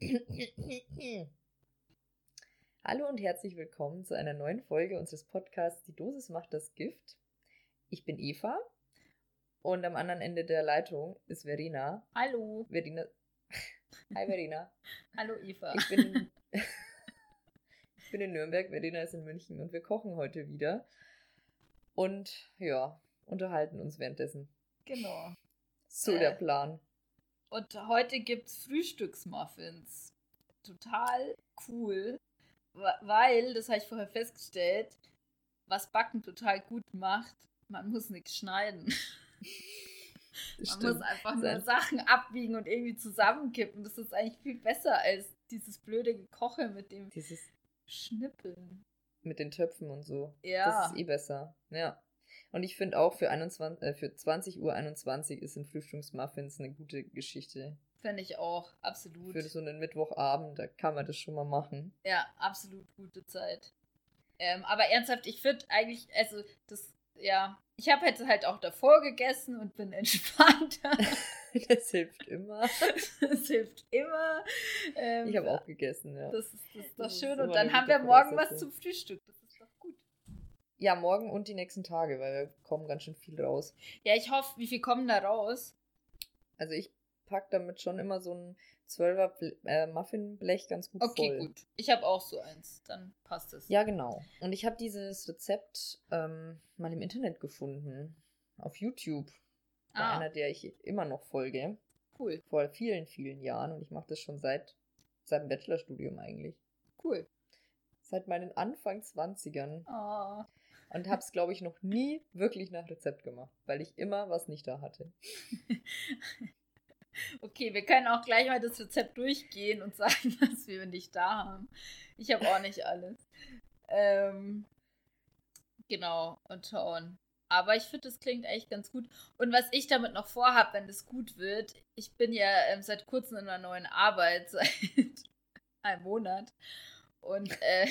Hallo und herzlich willkommen zu einer neuen Folge unseres Podcasts Die Dosis macht das Gift. Ich bin Eva und am anderen Ende der Leitung ist Verena. Hallo. Verena. Hi Verena. Hallo Eva. Ich bin, ich bin in Nürnberg, Verena ist in München und wir kochen heute wieder. Und ja, unterhalten uns währenddessen. Genau. So äh, der Plan. Und heute gibt's Frühstücksmuffins. Total cool, weil, das habe ich vorher festgestellt, was Backen total gut macht, man muss nichts schneiden. man muss einfach nur Sachen abwiegen und irgendwie zusammenkippen. Das ist eigentlich viel besser als dieses blöde Gekoche mit dem dieses Schnippeln. Mit den Töpfen und so. Ja. Das ist eh besser. Ja. Und ich finde auch für, 21, äh, für 20 Uhr 21 ist in Frühstücksmuffins eine gute Geschichte. Finde ich auch, absolut. Für so einen Mittwochabend, da kann man das schon mal machen. Ja, absolut gute Zeit. Ähm, aber ernsthaft, ich finde eigentlich, also das, ja, ich habe jetzt halt auch davor gegessen und bin entspannter. das hilft immer. das hilft immer. Ähm, ich habe auch gegessen, ja. Das ist, das ist doch das schön. Ist und dann haben wir morgen was zum Frühstück. Das ist doch gut. Ja, morgen und die nächsten Tage, weil wir kommen ganz schön viel raus. Ja, ich hoffe, wie viel kommen da raus? Also ich packe damit schon immer so ein 12er äh, Muffinblech ganz gut okay, voll. Okay, gut. Ich habe auch so eins. Dann passt es. Ja, genau. Und ich habe dieses Rezept ähm, mal im Internet gefunden. Auf YouTube. Bei ah. einer, der ich immer noch folge. Cool. Vor vielen, vielen Jahren. Und ich mache das schon seit, seit dem Bachelorstudium eigentlich. Cool. Seit meinen Anfang 20ern. Oh. Und habe es, glaube ich, noch nie wirklich nach Rezept gemacht, weil ich immer was nicht da hatte. Okay, wir können auch gleich mal das Rezept durchgehen und sagen, was wir nicht da haben. Ich habe auch nicht alles. Ähm, genau, und schauen. Aber ich finde, das klingt echt ganz gut. Und was ich damit noch vorhabe, wenn das gut wird, ich bin ja ähm, seit kurzem in einer neuen Arbeit, seit einem Monat. Und äh,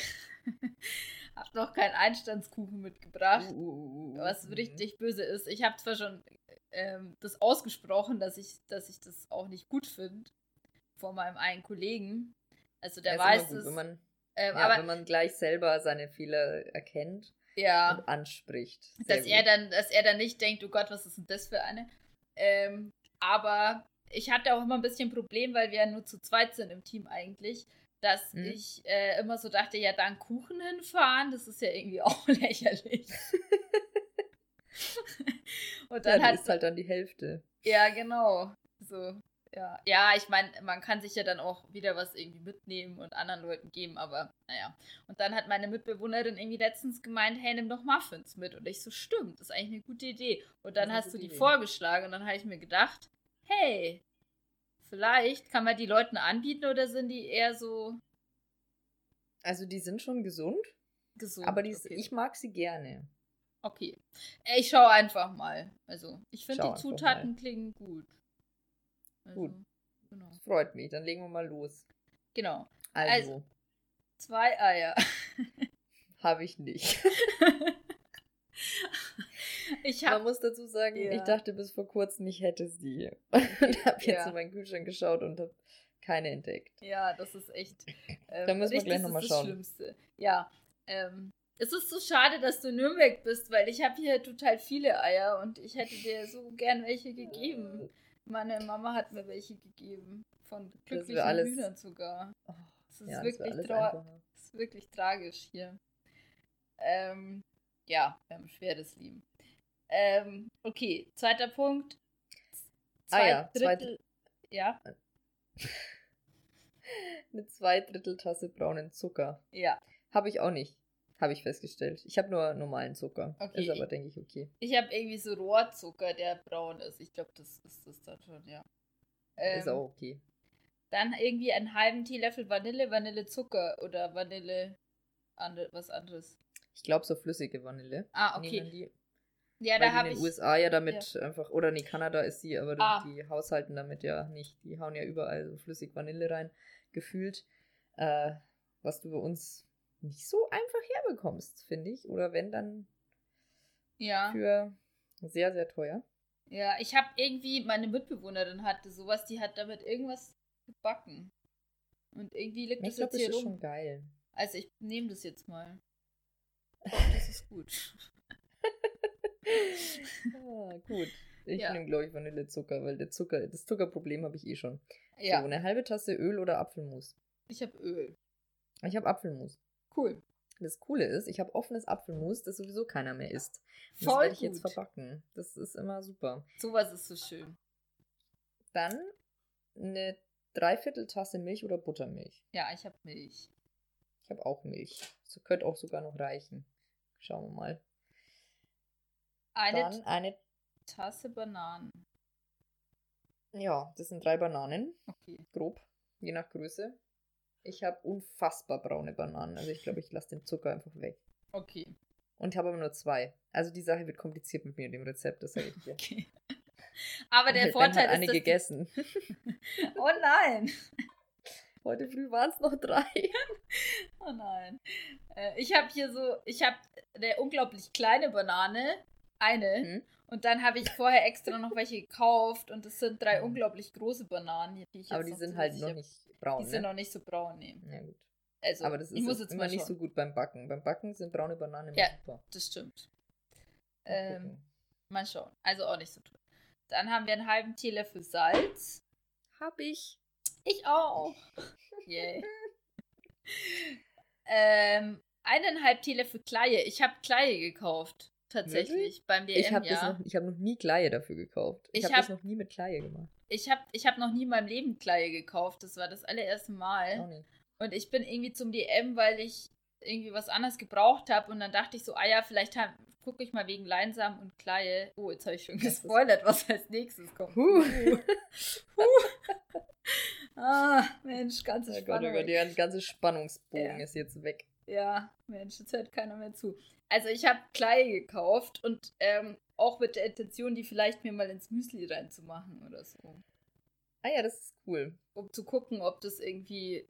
habe noch keinen Einstandskuchen mitgebracht, uh, uh, uh, was richtig böse ist. Ich habe zwar schon ähm, das ausgesprochen, dass ich, dass ich das auch nicht gut finde vor meinem einen Kollegen. Also der weiß gut, es. Wenn man, ähm, ja, aber, wenn man gleich selber seine Fehler erkennt ja, und anspricht. Dass er, dann, dass er dann nicht denkt, oh Gott, was ist denn das für eine? Ähm, aber ich hatte auch immer ein bisschen Problem, weil wir ja nur zu zweit sind im Team eigentlich, dass hm. ich äh, immer so dachte, ja, dann Kuchen hinfahren, das ist ja irgendwie auch lächerlich. Und dann ja, hat ist halt dann die Hälfte. Ja, genau. So, ja. Ja, ich meine, man kann sich ja dann auch wieder was irgendwie mitnehmen und anderen Leuten geben, aber naja. Und dann hat meine Mitbewohnerin irgendwie letztens gemeint, hey, nimm doch Muffins mit. Und ich so, stimmt, das ist eigentlich eine gute Idee. Und dann hast du die Idee. vorgeschlagen und dann habe ich mir gedacht, hey, vielleicht kann man die Leuten anbieten oder sind die eher so. Also die sind schon gesund. Gesund. Aber die, okay. ich mag sie gerne. Okay. Ich schaue einfach mal. Also, ich finde, die Zutaten klingen gut. Also, gut. Genau. Das freut mich. Dann legen wir mal los. Genau. Also. also zwei Eier. Habe ich nicht. ich hab, Man muss dazu sagen, ja. ich dachte bis vor kurzem, ich hätte sie. und habe jetzt ja. in meinen Kühlschrank geschaut und habe keine entdeckt. Ja, das ist echt. Ähm, da müssen wir gleich nochmal schauen. Das Schlimmste. Ja, ähm, es ist so schade, dass du in Nürnberg bist, weil ich habe hier total viele Eier und ich hätte dir so gern welche gegeben. Meine Mama hat mir welche gegeben. Von glücklichen alles... Hühnern sogar. Oh, das, ist ja, wirklich das, das ist wirklich tragisch hier. Ähm, ja, wir haben ein schweres Leben. Ähm, okay, zweiter Punkt. Zwei ah, ja, Drittel. Zwei... Ja. Eine zwei Drittel Tasse braunen Zucker. Ja. Habe ich auch nicht. Habe ich festgestellt. Ich habe nur normalen Zucker. Okay. Ist aber, denke ich, okay. Ich habe irgendwie so Rohrzucker, der braun ist. Ich glaube, das ist das dann schon, ja. Ähm, ist auch okay. Dann irgendwie einen halben Teelöffel Vanille, Vanillezucker oder Vanille andre, was anderes. Ich glaube so flüssige Vanille. Ah, okay. Ja, da habe ich. In den USA ja damit ja. einfach, oder nee, Kanada ist sie, aber ah. die haushalten damit ja nicht. Die hauen ja überall so flüssig Vanille rein, gefühlt. Äh, was du bei uns nicht so einfach herbekommst, finde ich. Oder wenn dann ja. für sehr, sehr teuer. Ja, ich habe irgendwie, meine Mitbewohnerin hatte sowas, die hat damit irgendwas gebacken. Und irgendwie liegt ich das glaub, jetzt hier rum. schon geil. Also ich nehme das jetzt mal. Glaub, das ist gut. ah, gut. Ich Ja. nehme, glaube ich, Vanillezucker, weil der Zucker, das Zuckerproblem habe ich eh schon. Ja, So, eine halbe Tasse Öl oder Apfelmus. ich habe Öl. Ich habe Apfelmus. Cool. Das Coole ist, ich habe offenes Apfelmus, das sowieso keiner mehr isst. Und Das Voll werde ich jetzt gut. verbacken. Das ist immer super. Sowas ist so schön. Dann eine Dreivierteltasse Milch oder Buttermilch. Ja, ich habe Milch. Ich habe auch Milch. Das könnte auch sogar noch reichen. Schauen wir mal. Eine Dann eine, Tasse Bananen. ja, das sind drei Bananen, Okay. grob, je nach Größe. Ich habe unfassbar braune Bananen. Also ich glaube, ich lasse den Zucker einfach weg. Okay. Und habe aber nur zwei. Also die Sache wird kompliziert mit mir, dem Rezept, das sage ich dir. Okay. Aber der Vorteil hat eine ist, die- gegessen. Oh nein. Heute früh waren es noch drei. Oh nein. Äh, ich habe hier so, ich habe eine unglaublich kleine Banane, eine, Mhm. und dann habe ich vorher extra noch welche gekauft und es sind drei unglaublich große Bananen, die ich jetzt Aber die sind halt noch nicht braun. Die sind ne? noch nicht so braun, nee. Ja, gut. Also, Aber das ich muss ist jetzt immer nicht so gut beim Backen. Beim Backen sind braune Bananen immer Ja. super. Das stimmt. Mal Ähm, mal schauen. Also auch nicht so toll. Dann haben wir einen halben Teelöffel Salz. Hab ich. Ich auch. Yay. ähm, eineinhalb Teelöffel Kleie. Ich habe Kleie gekauft. Tatsächlich. Beim DM, Ich habe ja. noch, ich hab noch nie Kleie dafür gekauft. Ich, Ich habe das hab- noch nie mit Kleie gemacht. Ich habe ich hab noch nie in meinem Leben Kleie gekauft. Das war das allererste Auch Mal. nicht. Und ich bin irgendwie zum DM, weil ich irgendwie was anderes gebraucht habe. Und dann dachte ich so, ah ja, vielleicht gucke ich mal wegen Leinsamen und Kleie. Oh, jetzt habe ich schon Das gespoilert, was als nächstes kommt. Huh. Ah, Mensch, ganze Oh Gott, Spannung. oh Gott, der ganze Spannungsbogen Ja. ist jetzt weg. Ja, Mensch, jetzt hört keiner mehr zu. Also ich habe Kleie gekauft und ähm, auch mit der Intention, die vielleicht mir mal ins Müsli reinzumachen oder so. Ah ja, das ist cool. Um zu gucken, ob das irgendwie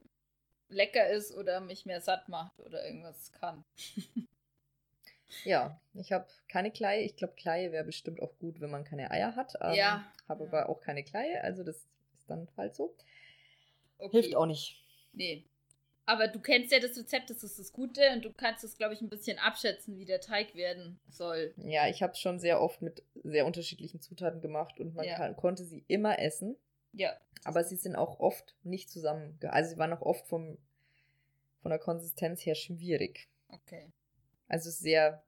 lecker ist oder mich mehr satt macht oder irgendwas kann. Ja, ich habe keine Kleie. Ich glaube, Kleie wäre bestimmt auch gut, wenn man keine Eier hat. Ähm, Ja. Habe Ja. aber auch keine Kleie, also das ist dann halt so. Okay. Hilft auch nicht. Nee. Aber du kennst ja das Rezept, das ist das Gute und du kannst es, glaube ich, ein bisschen abschätzen, wie der Teig werden soll. Ja, ich habe es schon sehr oft mit sehr unterschiedlichen Zutaten gemacht und man Ja. kann, konnte sie immer essen. Ja. Aber sie sind auch oft nicht zusammen. Also sie waren auch oft vom, von der Konsistenz her schwierig. Okay. Also sehr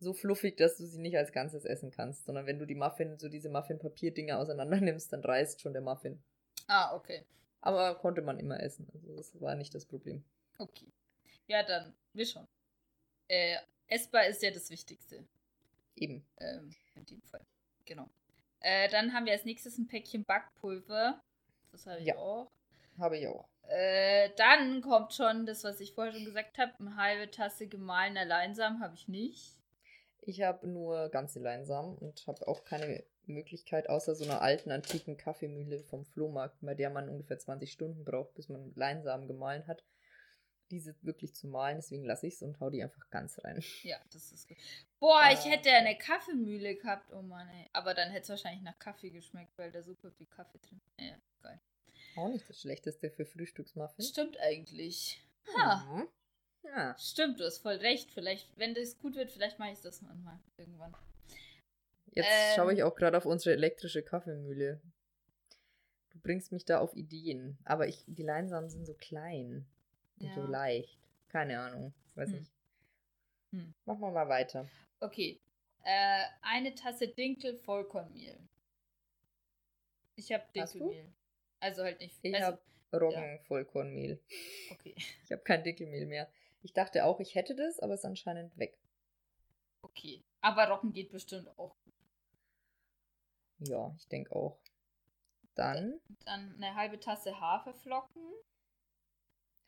so fluffig, dass du sie nicht als Ganzes essen kannst, sondern wenn du die Muffin, so diese Muffin-Papier-Dinger auseinander nimmst, dann reißt schon der Muffin. Ah, okay. Aber konnte man immer essen. Also das war nicht das Problem. Okay. Ja, dann, wir schon. Äh, essbar ist ja das Wichtigste. Eben. Ähm, in dem Fall. Genau. Äh, dann haben wir als nächstes ein Päckchen Backpulver. Das habe ich Ja. auch. Habe ich auch. Äh, dann kommt schon das, was ich vorher schon gesagt habe. Eine halbe Tasse gemahlener Leinsamen habe ich nicht. Ich habe nur ganze Leinsamen und habe auch keine Möglichkeit, außer so einer alten, antiken Kaffeemühle vom Flohmarkt, bei der man ungefähr 20 Stunden braucht, bis man Leinsamen gemahlen hat, diese wirklich zu mahlen. Deswegen lasse ich es und hau die einfach ganz rein. Ja, das ist gut. Boah, ich Äh. hätte eine Kaffeemühle gehabt. Oh Mann, ey. Aber dann hätte es wahrscheinlich nach Kaffee geschmeckt, weil da super viel Kaffee drin Ja, geil. Auch nicht das Schlechteste für Frühstücksmuffins. Stimmt eigentlich. Ha. Mhm. Ja. Stimmt, du hast voll recht. Vielleicht, wenn das gut wird, vielleicht mache ich das noch mal irgendwann. Jetzt Ähm. schaue ich auch gerade auf unsere elektrische Kaffeemühle. Du bringst mich da auf Ideen. Aber ich, die Leinsamen sind so klein und so Ja. leicht. Keine Ahnung. Weiß Hm. nicht. Hm. Machen wir mal weiter. Okay. Äh, eine Tasse Dinkel Vollkornmehl. Ich habe? Dinkelmehl. Also halt nicht. Ich also, habe Roggenvollkornmehl. Okay. Ich habe kein Dinkelmehl mehr. Ich dachte auch, ich hätte das, aber ist anscheinend weg. Okay. Aber Roggen geht bestimmt auch. Ja, ich denke auch. Dann Dann eine halbe Tasse Haferflocken.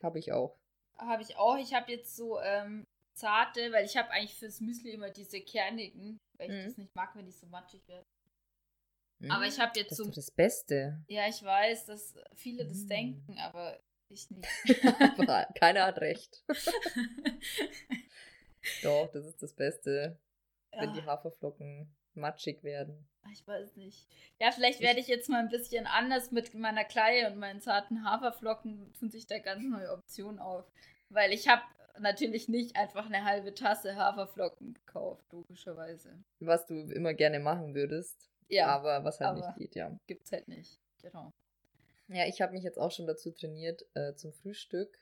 habe ich auch. Habe ich auch. Ich habe jetzt so ähm, zarte, weil ich habe eigentlich fürs Müsli immer diese kernigen, weil ich Mhm. das nicht mag, wenn die so matschig werden. Aber ich habe jetzt das so. ist doch das Beste. Ja, ich weiß, dass viele das Mm. denken, aber ich nicht. Aber Keiner hat recht. Doch, das ist das Beste. Wenn die Ja. Haferflocken matschig werden. Ich weiß nicht. Ja, vielleicht werde ich jetzt mal ein bisschen anders mit meiner Kleie und meinen zarten Haferflocken tun sich da ganz neue Optionen auf. Weil ich habe natürlich nicht einfach eine halbe Tasse Haferflocken gekauft, logischerweise. Was du immer gerne machen würdest. Ja. Aber was halt aber nicht geht, ja. Gibt's halt nicht. Genau. Ja, ich habe mich jetzt auch schon dazu trainiert, äh, zum Frühstück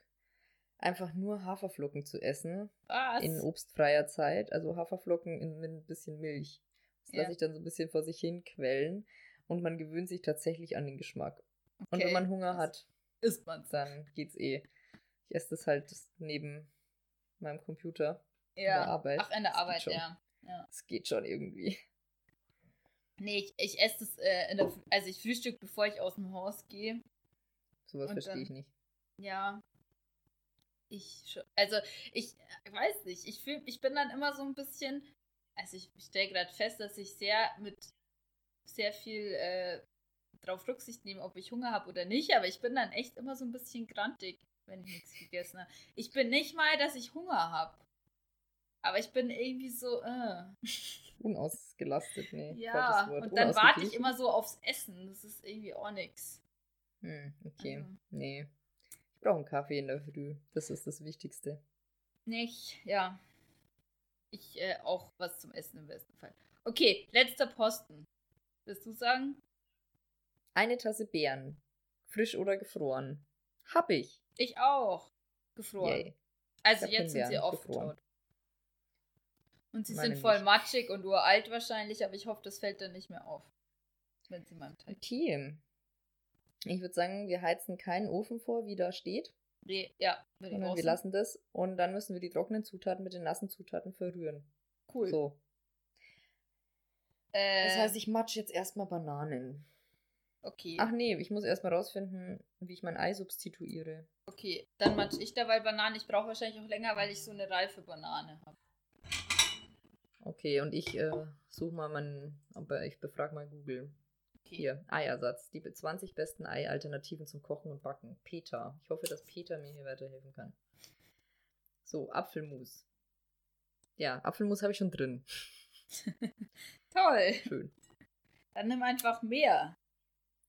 einfach nur Haferflocken zu essen. Was? In obstfreier Zeit. Also Haferflocken in, mit ein bisschen Milch. Das ja. lasse ich dann so ein bisschen vor sich hin quellen. Und man gewöhnt sich tatsächlich an den Geschmack. Okay. Und wenn man Hunger hat, isst man's. dann geht's eh. Ich esse das halt neben meinem Computer. Ja. In der Arbeit. Ach, in der das Arbeit, ja. Es geht schon irgendwie. Nee, ich, ich esse das, äh, der, also ich frühstück, bevor ich aus dem Haus gehe. Sowas verstehe ich nicht. Ja. Ich, also ich weiß nicht, ich fühl, ich bin dann immer so ein bisschen, also ich, ich stelle gerade fest, dass ich sehr mit sehr viel äh, drauf Rücksicht nehme, ob ich Hunger habe oder nicht, aber ich bin dann echt immer so ein bisschen grantig, wenn ich nichts gegessen habe. Ich bin nicht mal, dass ich Hunger habe. Aber ich bin irgendwie so, äh. Unausgelastet, nee. Ja, und dann warte ich immer so aufs Essen. Das ist irgendwie auch nix. Hm, okay. Also. Nee. Ich brauche einen Kaffee in der Früh. Das ist das Wichtigste. Nicht, ja. Ich äh, auch was zum Essen im besten Fall. Okay, letzter Posten. Willst du sagen? Eine Tasse Beeren. Frisch oder gefroren. Hab ich. Ich auch. Gefroren. Yay. Also jetzt sind sie aufgetaut. Und sie Meine sind voll nicht. matschig und uralt wahrscheinlich, aber ich hoffe, das fällt dann nicht mehr auf. Wenn sie mal Teig. Okay. Ich würde sagen, wir heizen keinen Ofen vor, wie da steht. Nee, ja, ich wir lassen das und dann müssen wir die trockenen Zutaten mit den nassen Zutaten verrühren. Cool. So. Äh, das heißt, ich matsch jetzt erstmal Bananen. Okay. Ach nee, ich muss erstmal rausfinden, wie ich mein Ei substituiere. Okay, dann matsch ich dabei Bananen. Ich brauche wahrscheinlich auch länger, weil ich so eine reife Banane habe. Okay, und ich äh, suche mal meinen, aber ich befrage mal Google. Hier, Eiersatz. Die 20 besten Ei-Alternativen zum Kochen und Backen. Peter. Ich hoffe, dass Peter mir hier weiterhelfen kann. So, Apfelmus. Ja, Apfelmus habe ich schon drin. Toll. Schön. Dann nimm einfach mehr.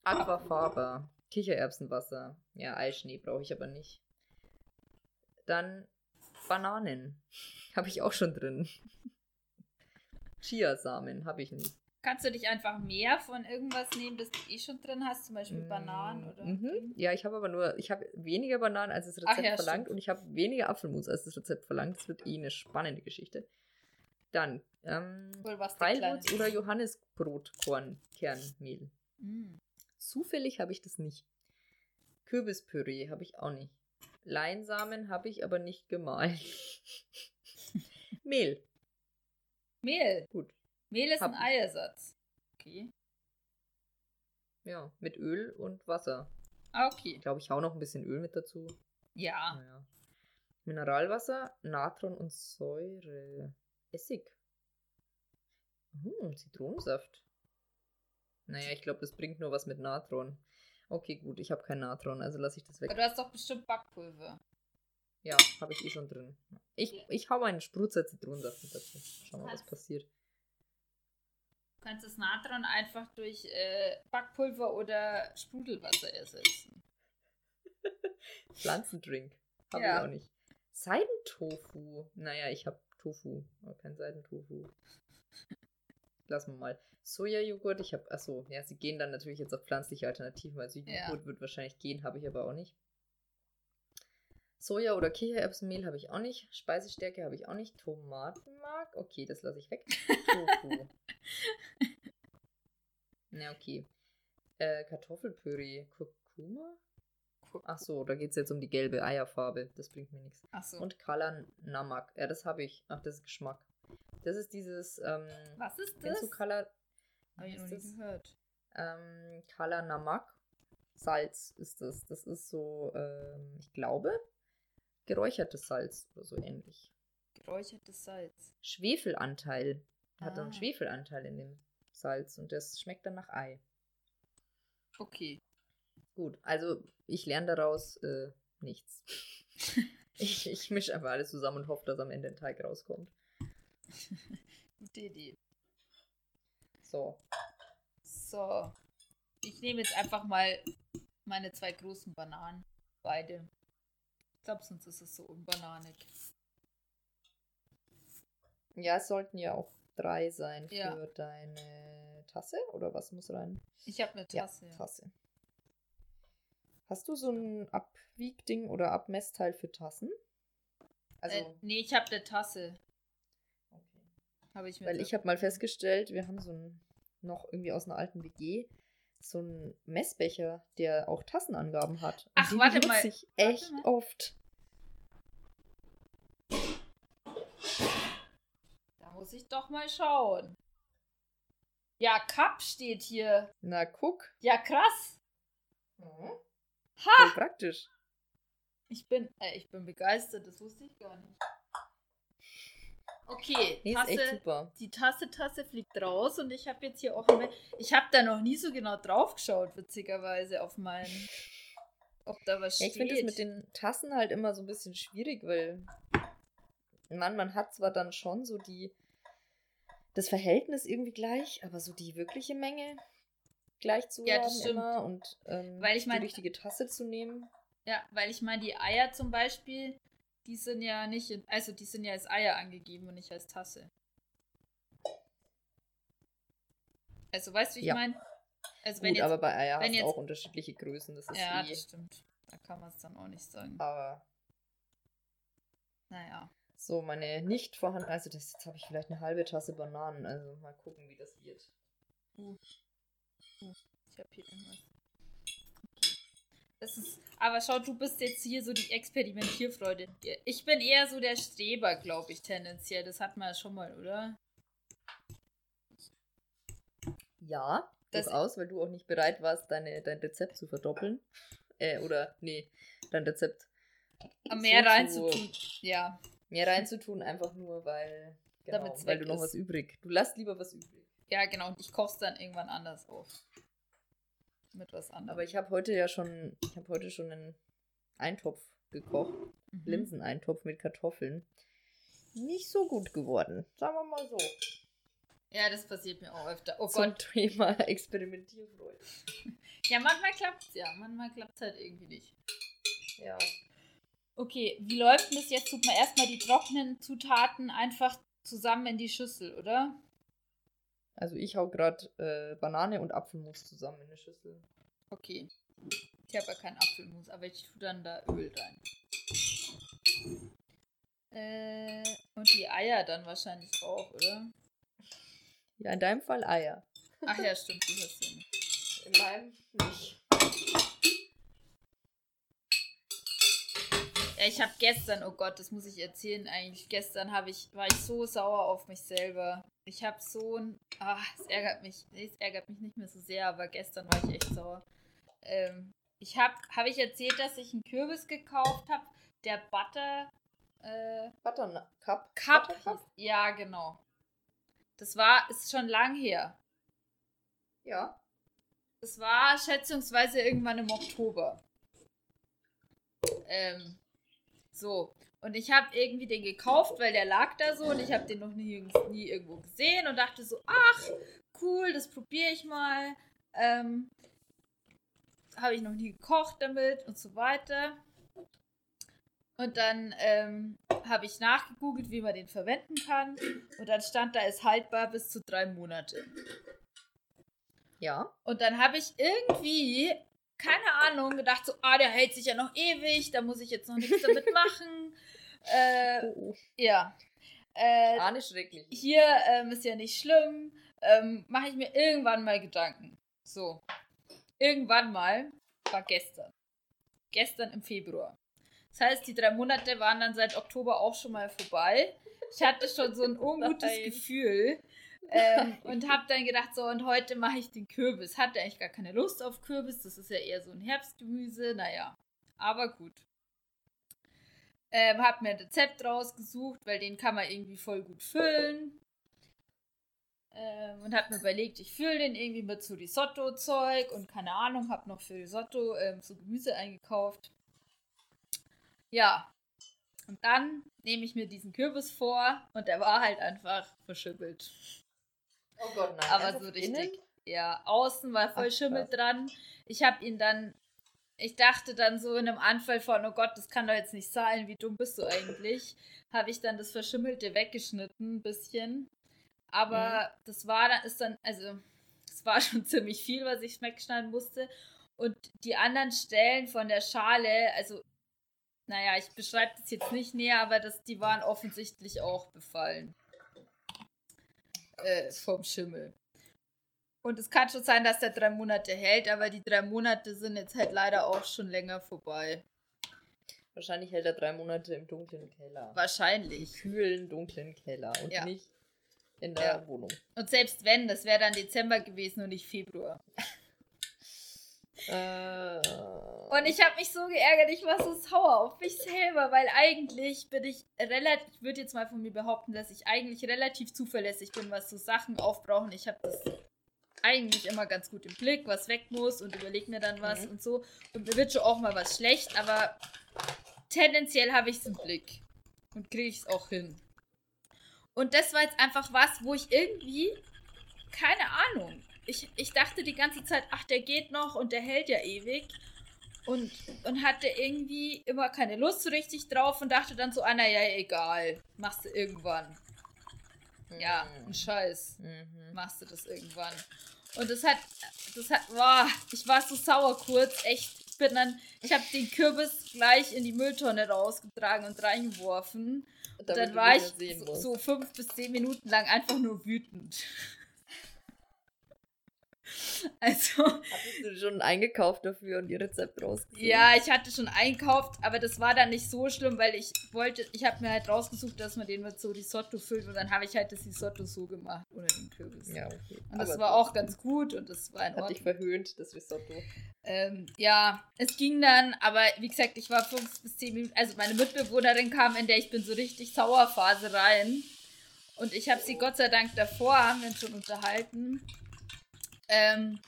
Aquafaba. Kichererbsenwasser. Ja, Eischnee brauche ich aber nicht. Dann Bananen. Habe ich auch schon drin. Chiasamen habe ich nicht. Kannst du dich einfach mehr von irgendwas nehmen, das du eh schon drin hast, zum Beispiel mm, Bananen oder? Mhm. Ja, ich habe aber nur, ich habe weniger Bananen, als das Rezept ja, verlangt stimmt. und ich habe weniger Apfelmus, als das Rezept verlangt. Das wird eh eine spannende Geschichte. Dann, ähm, Feilwurz oder Johannisbrotkernmehl. Mm. Zufällig habe ich das nicht. Kürbispüree habe ich auch nicht. Leinsamen habe ich aber nicht gemahlen. Mehl Mehl. Gut. Mehl ist Hab ein Eiersatz. Okay. Ja, mit Öl und Wasser. Ah, okay. Ich glaube, ich hau noch ein bisschen Öl mit dazu. Ja. Naja. Mineralwasser, Natron und Säure. Essig. Hm, Zitronensaft. Naja, ich glaube, das bringt nur was mit Natron. Okay, gut, ich habe kein Natron, also lasse ich das weg. Aber du hast doch bestimmt Backpulver. Ja, habe ich eh schon drin. Ich, ich hau einen Sprutzer Zitronensaft mit dazu. Schau mal, was passiert. Du kannst das Natron einfach durch äh, Backpulver oder Sprudelwasser ersetzen. Pflanzendrink. Habe ja. ich auch nicht. Seidentofu. Naja, ich habe Tofu, aber kein Seidentofu. Lassen wir mal. Sojajoghurt, ich habe, achso, ja, sie gehen dann natürlich jetzt auf pflanzliche Alternativen. Also Joghurt ja. wird wahrscheinlich gehen, habe ich aber auch nicht. Soja- oder Kichererbsenmehl habe ich auch nicht. Speisestärke habe ich auch nicht. Tomatenmark? Okay, das lasse ich weg. Tofu. Na, okay. Äh, Kartoffelpüree. Kurkuma? Ach so, da geht es jetzt um die gelbe Eierfarbe. Das bringt mir nichts. Ach so. Und Kala Namak. Ja, das habe ich. Ach, das ist Geschmack. Das ist dieses. Ähm, Was ist das? Du Kala. Habe ich noch nie gehört. Ähm, Kala Namak. Salz ist das. Das ist so, ähm, ich glaube, Geräuchertes Salz oder so ähnlich. Geräuchertes Salz. Schwefelanteil. Hat ah. einen Schwefelanteil in dem Salz und das schmeckt dann nach Ei. Okay. Gut, also ich lerne daraus äh, nichts. ich ich mische einfach alles zusammen und hoffe, dass am Ende ein Teig rauskommt. Gute Idee. So. So. Ich nehme jetzt einfach mal meine zwei großen Bananen. Beide. Ich glaube, sonst ist es so unbananig. Ja, es sollten ja auch drei sein für Ja. deine Tasse. Oder was muss rein? Ich habe eine Tasse. Ja, Tasse. Hast du so ein Abwiegding oder Abmessteil für Tassen? Also, äh, nee, ich habe eine Tasse. okay. Habe ich weil ich habe mal festgestellt, wir haben so ein, noch irgendwie aus einer alten WG, so einen Messbecher, der auch Tassenangaben hat. Und Ach, warte mal. ich echt mal. oft. Muss ich doch mal schauen. Ja, Cup steht hier. Na, guck. Ja, krass. Voll Ha! praktisch. Ich bin, äh, ich bin begeistert, das wusste ich gar nicht. Okay, Nee, Tasse, super. die Tasse, Tasse fliegt raus und ich habe jetzt hier auch eine, ich habe da noch nie so genau drauf geschaut, witzigerweise, auf meinen, ob da was Ja, ich steht. finde das mit den Tassen halt immer so ein bisschen schwierig, weil man, man hat zwar dann schon so die das Verhältnis irgendwie gleich, aber so die wirkliche Menge gleich zu Ja, haben immer und ähm, Weil ich mein- die richtige Tasse zu nehmen. Ja, weil ich meine, die Eier zum Beispiel, die sind ja nicht, in, also die sind ja als Eier angegeben und nicht als Tasse. Also weißt du, wie ich Ja. meine? Also Gut, jetzt, aber bei Eier hast du auch unterschiedliche Größen, das ist ja, eh. das stimmt. Da kann man es dann auch nicht sagen. Aber Naja. So meine nicht vorhanden, also das jetzt habe ich vielleicht eine halbe Tasse Bananen, also mal gucken, wie das wird. Ich habe hier irgendwas. Das ist, aber schau, du bist jetzt hier so die Experimentierfreude. Ich bin eher so der Streber, glaube ich, tendenziell. Das hat man ja schon mal, oder? Ja, Das- durchaus, weil du auch nicht bereit warst, deine, dein Rezept zu verdoppeln. Äh, oder, nee, dein Rezept Mehr so reinzutun. Ja. Mehr reinzutun, einfach nur, weil, genau, weil du noch ist. was übrig. Du lässt lieber was übrig. Ja, genau. Und ich koche es dann irgendwann anders auf. Mit was anderem. Aber ich habe heute ja schon, ich habe heute schon einen Eintopf gekocht. Mhm. Linseneintopf mit Kartoffeln. Nicht so gut geworden, sagen wir mal so. Ja, das passiert mir auch öfter. Oh Zum Gott. Thema Experimentierfreude. Ja, manchmal klappt's ja. Manchmal klappt's halt irgendwie nicht. Ja. Okay, wie läuft denn das jetzt? Tut man erstmal die trockenen Zutaten einfach zusammen in die Schüssel, oder? Also ich hau gerade äh, Banane und Apfelmus zusammen in eine Schüssel. Okay. Ich habe ja keinen Apfelmus, aber ich tue dann da Öl rein. Äh, und die Eier dann wahrscheinlich auch, oder? Ja, in deinem Fall Eier. Ach ja, stimmt, die hast du nicht. In meinem nicht. Ich habe gestern, oh Gott, das muss ich erzählen eigentlich. Gestern habe ich, war ich so sauer auf mich selber. Ich habe so ein, ah, es ärgert mich, nee, es ärgert mich nicht mehr so sehr, aber gestern war ich echt sauer. Ähm, ich habe, habe ich erzählt, dass ich einen Kürbis gekauft habe, der Butter, äh, Butter Cup. Cup. Buttercup? hieß. Ja, genau. Das war, ist schon lang her. Ja. Das war schätzungsweise irgendwann im Oktober. Ähm, so. Und ich habe irgendwie den gekauft, weil der lag da so und ich habe den noch nie, nie irgendwo gesehen und dachte so, ach, cool, das probiere ich mal. Ähm, habe ich noch nie gekocht damit und so weiter. Und dann ähm, habe ich nachgegoogelt, wie man den verwenden kann. Und dann stand da, ist haltbar bis zu drei Monate. Ja. Und dann habe ich irgendwie, keine Ahnung, gedacht so, ah, der hält sich ja noch ewig, da muss ich jetzt noch nichts damit machen. äh, Oh, oh. ja. Äh, Ah, nicht schrecklich. hier ähm, ist ja nicht schlimm. Ähm, Mache ich mir irgendwann mal Gedanken. So. Irgendwann mal war gestern. Gestern im Februar. Das heißt, die drei Monate waren dann seit Oktober auch schon mal vorbei. Ich hatte schon so ein ungutes. Gefühl. Ähm, und habe dann gedacht, so, und heute mache ich den Kürbis. Hatte eigentlich gar keine Lust auf Kürbis. Das ist ja eher so ein Herbstgemüse. Naja, aber gut. Ähm, hab mir ein Rezept rausgesucht, weil den kann man irgendwie voll gut füllen. Ähm, und hab mir überlegt, ich fülle den irgendwie mit so Risotto-Zeug und keine Ahnung, hab noch für Risotto ähm, so Gemüse eingekauft. Ja. Und dann nehme ich mir diesen Kürbis vor und der war halt einfach verschimmelt. Oh Gott, nein. Aber so richtig. Innen? Ja, außen war voll Ach, Schimmel krass. dran. Ich habe ihn dann, ich dachte dann so in einem Anfall von, oh Gott, das kann doch jetzt nicht sein, wie dumm bist du eigentlich? Habe ich dann das Verschimmelte weggeschnitten, ein bisschen. Aber mhm. das war dann, ist dann, also, es war schon ziemlich viel, was ich wegschneiden musste. Und die anderen Stellen von der Schale, also, naja, ich beschreibe das jetzt nicht näher, aber das, die waren offensichtlich auch befallen. Äh, vom Schimmel. Und es kann schon sein, dass der drei Monate hält, aber die drei Monate sind jetzt halt leider auch schon länger vorbei. Wahrscheinlich hält er drei Monate im dunklen Keller. Wahrscheinlich. Im kühlen, dunklen Keller und ja. nicht in der ja. Wohnung. Und selbst wenn, das wäre dann Dezember gewesen und nicht Februar. Äh, und ich habe mich so geärgert, ich war so sauer auf mich selber, weil eigentlich bin ich relativ, ich würde jetzt mal von mir behaupten, dass ich eigentlich relativ zuverlässig bin, was so Sachen aufbrauchen. Ich habe das eigentlich immer ganz gut im Blick, was weg muss und überlege mir dann was mhm. und so. Und mir wird schon auch mal was schlecht, aber tendenziell habe ich es im Blick und kriege ich es auch hin. Und das war jetzt einfach was, wo ich irgendwie, keine Ahnung, ich, ich dachte die ganze Zeit, ach, der geht noch und der hält ja ewig. Und, und hatte irgendwie immer keine Lust so richtig drauf und dachte dann so, ah, naja, egal, machst du irgendwann. Mhm. Ja, ein Scheiß. Mhm. Machst du das irgendwann. Und das hat, das hat, boah, ich war so sauer kurz, echt. Ich bin dann, ich habe den Kürbis gleich in die Mülltonne rausgetragen und reingeworfen. Und dann war ich so, so fünf bis zehn Minuten lang einfach nur wütend. Also. Hattest du schon eingekauft dafür und die Rezepte rausgesucht? Ja, ich hatte schon einkauft, aber das war dann nicht so schlimm, weil ich wollte, ich habe mir halt rausgesucht, dass man den mit so Risotto füllt und dann habe ich halt das Risotto so gemacht, ohne den Kürbis. Ja, okay. Und das aber war auch ganz gut und das war in Ordnung. Hat dich verhöhnt, das Risotto. Ähm, ja, es ging dann, aber wie gesagt, ich war fünf bis zehn Minuten, also meine Mitbewohnerin kam, in der ich bin so richtig Sauerphase rein. Und ich habe sie Gott sei Dank davor, haben wir uns schon unterhalten. Ähm,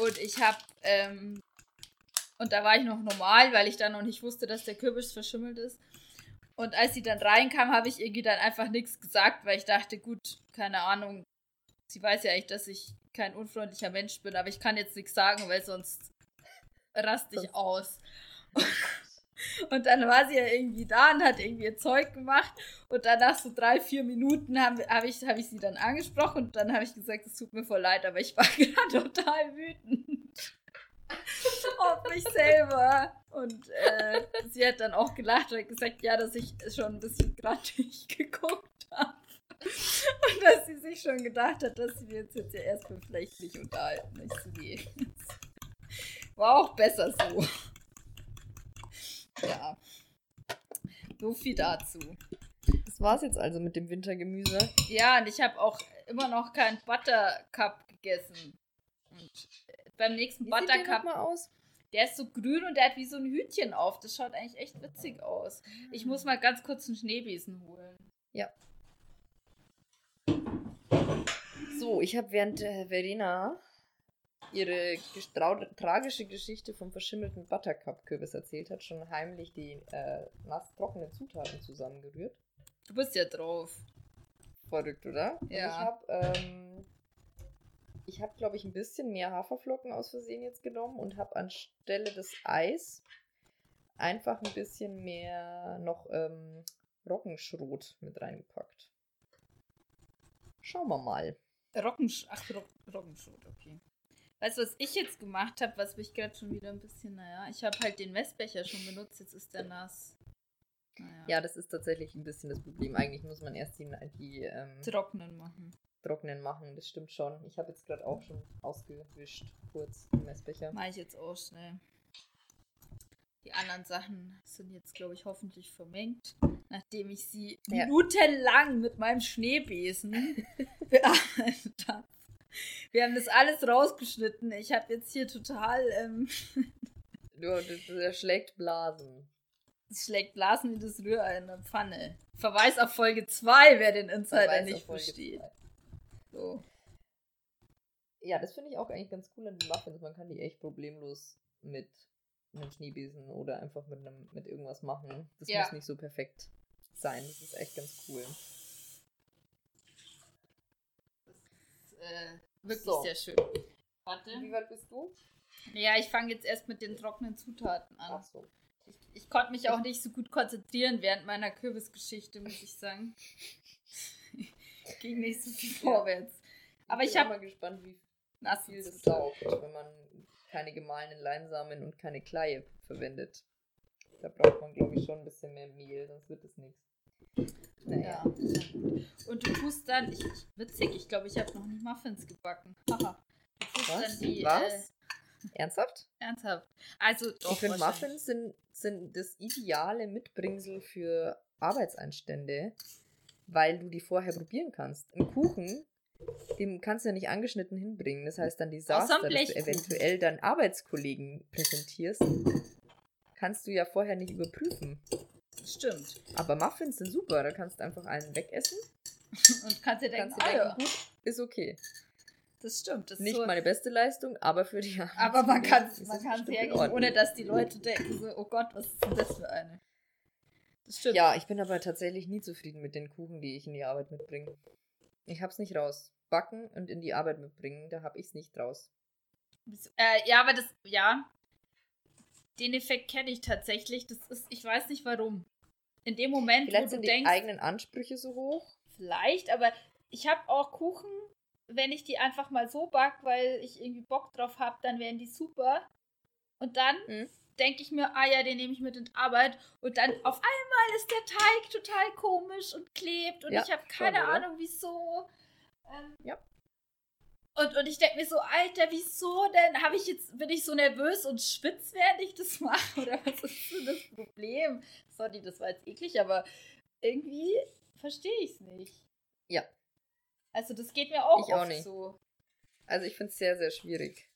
und ich habe, ähm, und da war ich noch normal, weil ich dann noch nicht wusste, dass der Kürbis verschimmelt ist. Und als sie dann reinkam, habe ich irgendwie dann einfach nichts gesagt, weil ich dachte, gut, keine Ahnung, sie weiß ja echt, dass ich kein unfreundlicher Mensch bin, aber ich kann jetzt nichts sagen, weil sonst raste ich aus. Und dann war sie ja irgendwie da und hat irgendwie ihr Zeug gemacht. Und dann nach so drei, vier Minuten habe hab ich, hab ich sie dann angesprochen und dann habe ich gesagt, es tut mir voll leid, aber ich war gerade total wütend. auf mich selber. Und äh, sie hat dann auch gelacht und gesagt, ja, dass ich schon ein bisschen grantig geguckt habe. Und dass sie sich schon gedacht hat, dass sie jetzt, jetzt ja erstmal vielleicht unterhalten. Ich so, nee. War auch besser so. Ja. So viel dazu. Das war's jetzt also mit dem Wintergemüse. Ja, und ich habe auch immer noch keinen Buttercup gegessen. Und beim nächsten wie Buttercup. Sieht der mal aus? Der ist so grün und der hat wie so ein Hütchen auf. Das schaut eigentlich echt witzig aus. Ich muss mal ganz kurz einen Schneebesen holen. Ja. So, ich habe während äh, Verena ihre tragische Geschichte vom verschimmelten Buttercup-Kürbis erzählt hat, schon heimlich die äh, nass trockenen Zutaten zusammengerührt. Du bist ja drauf. Verrückt, oder? Ja. Und ich habe, ähm, ich habe, glaube ich, ein bisschen mehr Haferflocken aus Versehen jetzt genommen und habe anstelle des Eis einfach ein bisschen mehr noch ähm, Roggenschrot mit reingepackt. Schauen wir mal. Roggensch Ach, Roggenschrot, okay. Weißt du, was ich jetzt gemacht habe, was mich gerade schon wieder ein bisschen, naja, ich habe halt den Messbecher schon benutzt, jetzt ist der nass. Naja. Ja, das ist tatsächlich ein bisschen das Problem. Eigentlich muss man erst die, die ähm, trocknen machen. Trocknen machen, das stimmt schon. Ich habe jetzt gerade auch schon ausgewischt, kurz, den Messbecher. Mache ich jetzt auch schnell. Die anderen Sachen sind jetzt, glaube ich, hoffentlich vermengt, nachdem ich sie ja. minutenlang mit meinem Schneebesen bearbeitet habe. Wir haben das alles rausgeschnitten. Ich habe jetzt hier total. Ähm, du, der schlägt Blasen. Das schlägt Blasen in das Rührei in der Pfanne. Verweis auf Folge 2, wer den Insider Verweis nicht versteht. So. Ja, das finde ich auch eigentlich ganz cool an den Muffins. Man kann die echt problemlos mit einem Schneebesen oder einfach mit, einem, mit irgendwas machen. Das ja. muss nicht so perfekt sein. Das ist echt ganz cool. Äh, wirklich So. sehr schön. Warte. Wie weit bist du? Ja, ich fange jetzt erst mit den trockenen Zutaten an. Ach so. Ich, ich konnte mich auch nicht so gut konzentrieren während meiner Kürbisgeschichte, muss ich sagen. Ging nicht so viel vorwärts. Aber ich bin habe mal gespannt, wie nasse viel das saugt, wenn man keine gemahlenen Leinsamen und keine Kleie verwendet. Da braucht man, glaube ich, schon ein bisschen mehr Mehl, sonst wird es nichts. Naja. Ja. Und du tust dann, ich, witzig, ich glaube, ich habe noch nicht Muffins gebacken. Haha. Du tust Was? dann die. Was? Äh, Ernsthaft? ernsthaft. Also, doch, ich finde. Muffins sind, sind das ideale Mitbringsel für Arbeitseinstände, weil du die vorher probieren kannst. Ein Kuchen, den kannst du ja nicht angeschnitten hinbringen. Das heißt, dann Desaster, dass du eventuell deinen Arbeitskollegen präsentierst, kannst du ja vorher nicht überprüfen. Stimmt. Aber Muffins sind super, da kannst du einfach einen wegessen. Und kannst dir denken, Kannst ah, denken, ja, gut, ist okay. das stimmt. Das Nicht so, meine beste Leistung, aber für die aber man kann man es in hergeben, ohne dass die Leute denken so, oh Gott, was ist denn das für eine? Das stimmt. Ja, ich bin aber tatsächlich nie zufrieden mit den Kuchen, die ich in die Arbeit mitbringe. Ich hab's nicht raus. Backen und in die Arbeit mitbringen, da hab ich's nicht raus. Äh, ja, aber das, ja. Den Effekt kenne ich tatsächlich. Das ist, ich weiß nicht warum. In dem Moment, Vielleicht wo du sind die denkst, eigenen Ansprüche so hoch. vielleicht, aber ich habe auch Kuchen, wenn ich die einfach mal so back, weil ich irgendwie Bock drauf habe, dann wären die super. Und dann Mhm. denke ich mir, ah ja, den nehme ich mit in die Arbeit. Und dann auf einmal ist der Teig total komisch und klebt und Ja, ich habe schon, keine oder? Ahnung, wieso. Ähm, Ja. Und, und ich denke mir so, Alter, wieso denn? Habe ich jetzt, bin ich so nervös und schwitz, während ich das mache? Oder was ist denn das Problem? Sorry, das war jetzt eklig, aber irgendwie verstehe ich es nicht. Ja. Also das geht mir auch, Ich auch oft nicht. so. Also ich find's sehr, sehr schwierig.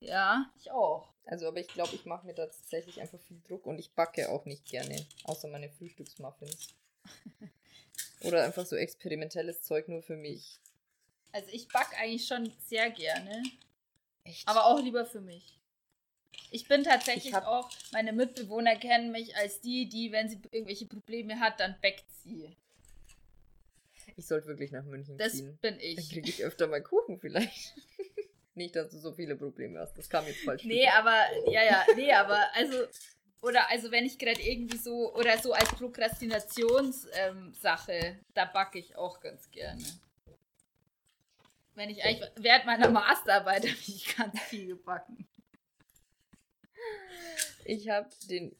Ja, ich auch. Also, aber ich glaube, ich mache mir da tatsächlich einfach viel Druck und ich backe auch nicht gerne, außer meine Frühstücksmuffins. Oder einfach so experimentelles Zeug nur für mich. Also ich back eigentlich schon sehr gerne, Echt? aber auch lieber für mich. Ich bin tatsächlich Ich auch, meine Mitbewohner kennen mich als die, die, wenn sie irgendwelche Probleme hat, dann backt sie. ich sollte wirklich nach München Das ziehen. bin Dann ich. kriege ich öfter mal Kuchen vielleicht. nicht, dass du so viele Probleme hast. Das kam jetzt falsch. Nee, rüber. aber, ja, ja, nee, aber, also, oder, also, wenn ich gerade irgendwie so, oder so als Prokrastinationssache, ähm, da backe ich auch ganz gerne. Wenn ich eigentlich, während meiner Masterarbeit habe ich ganz viel gebacken. Ich habe den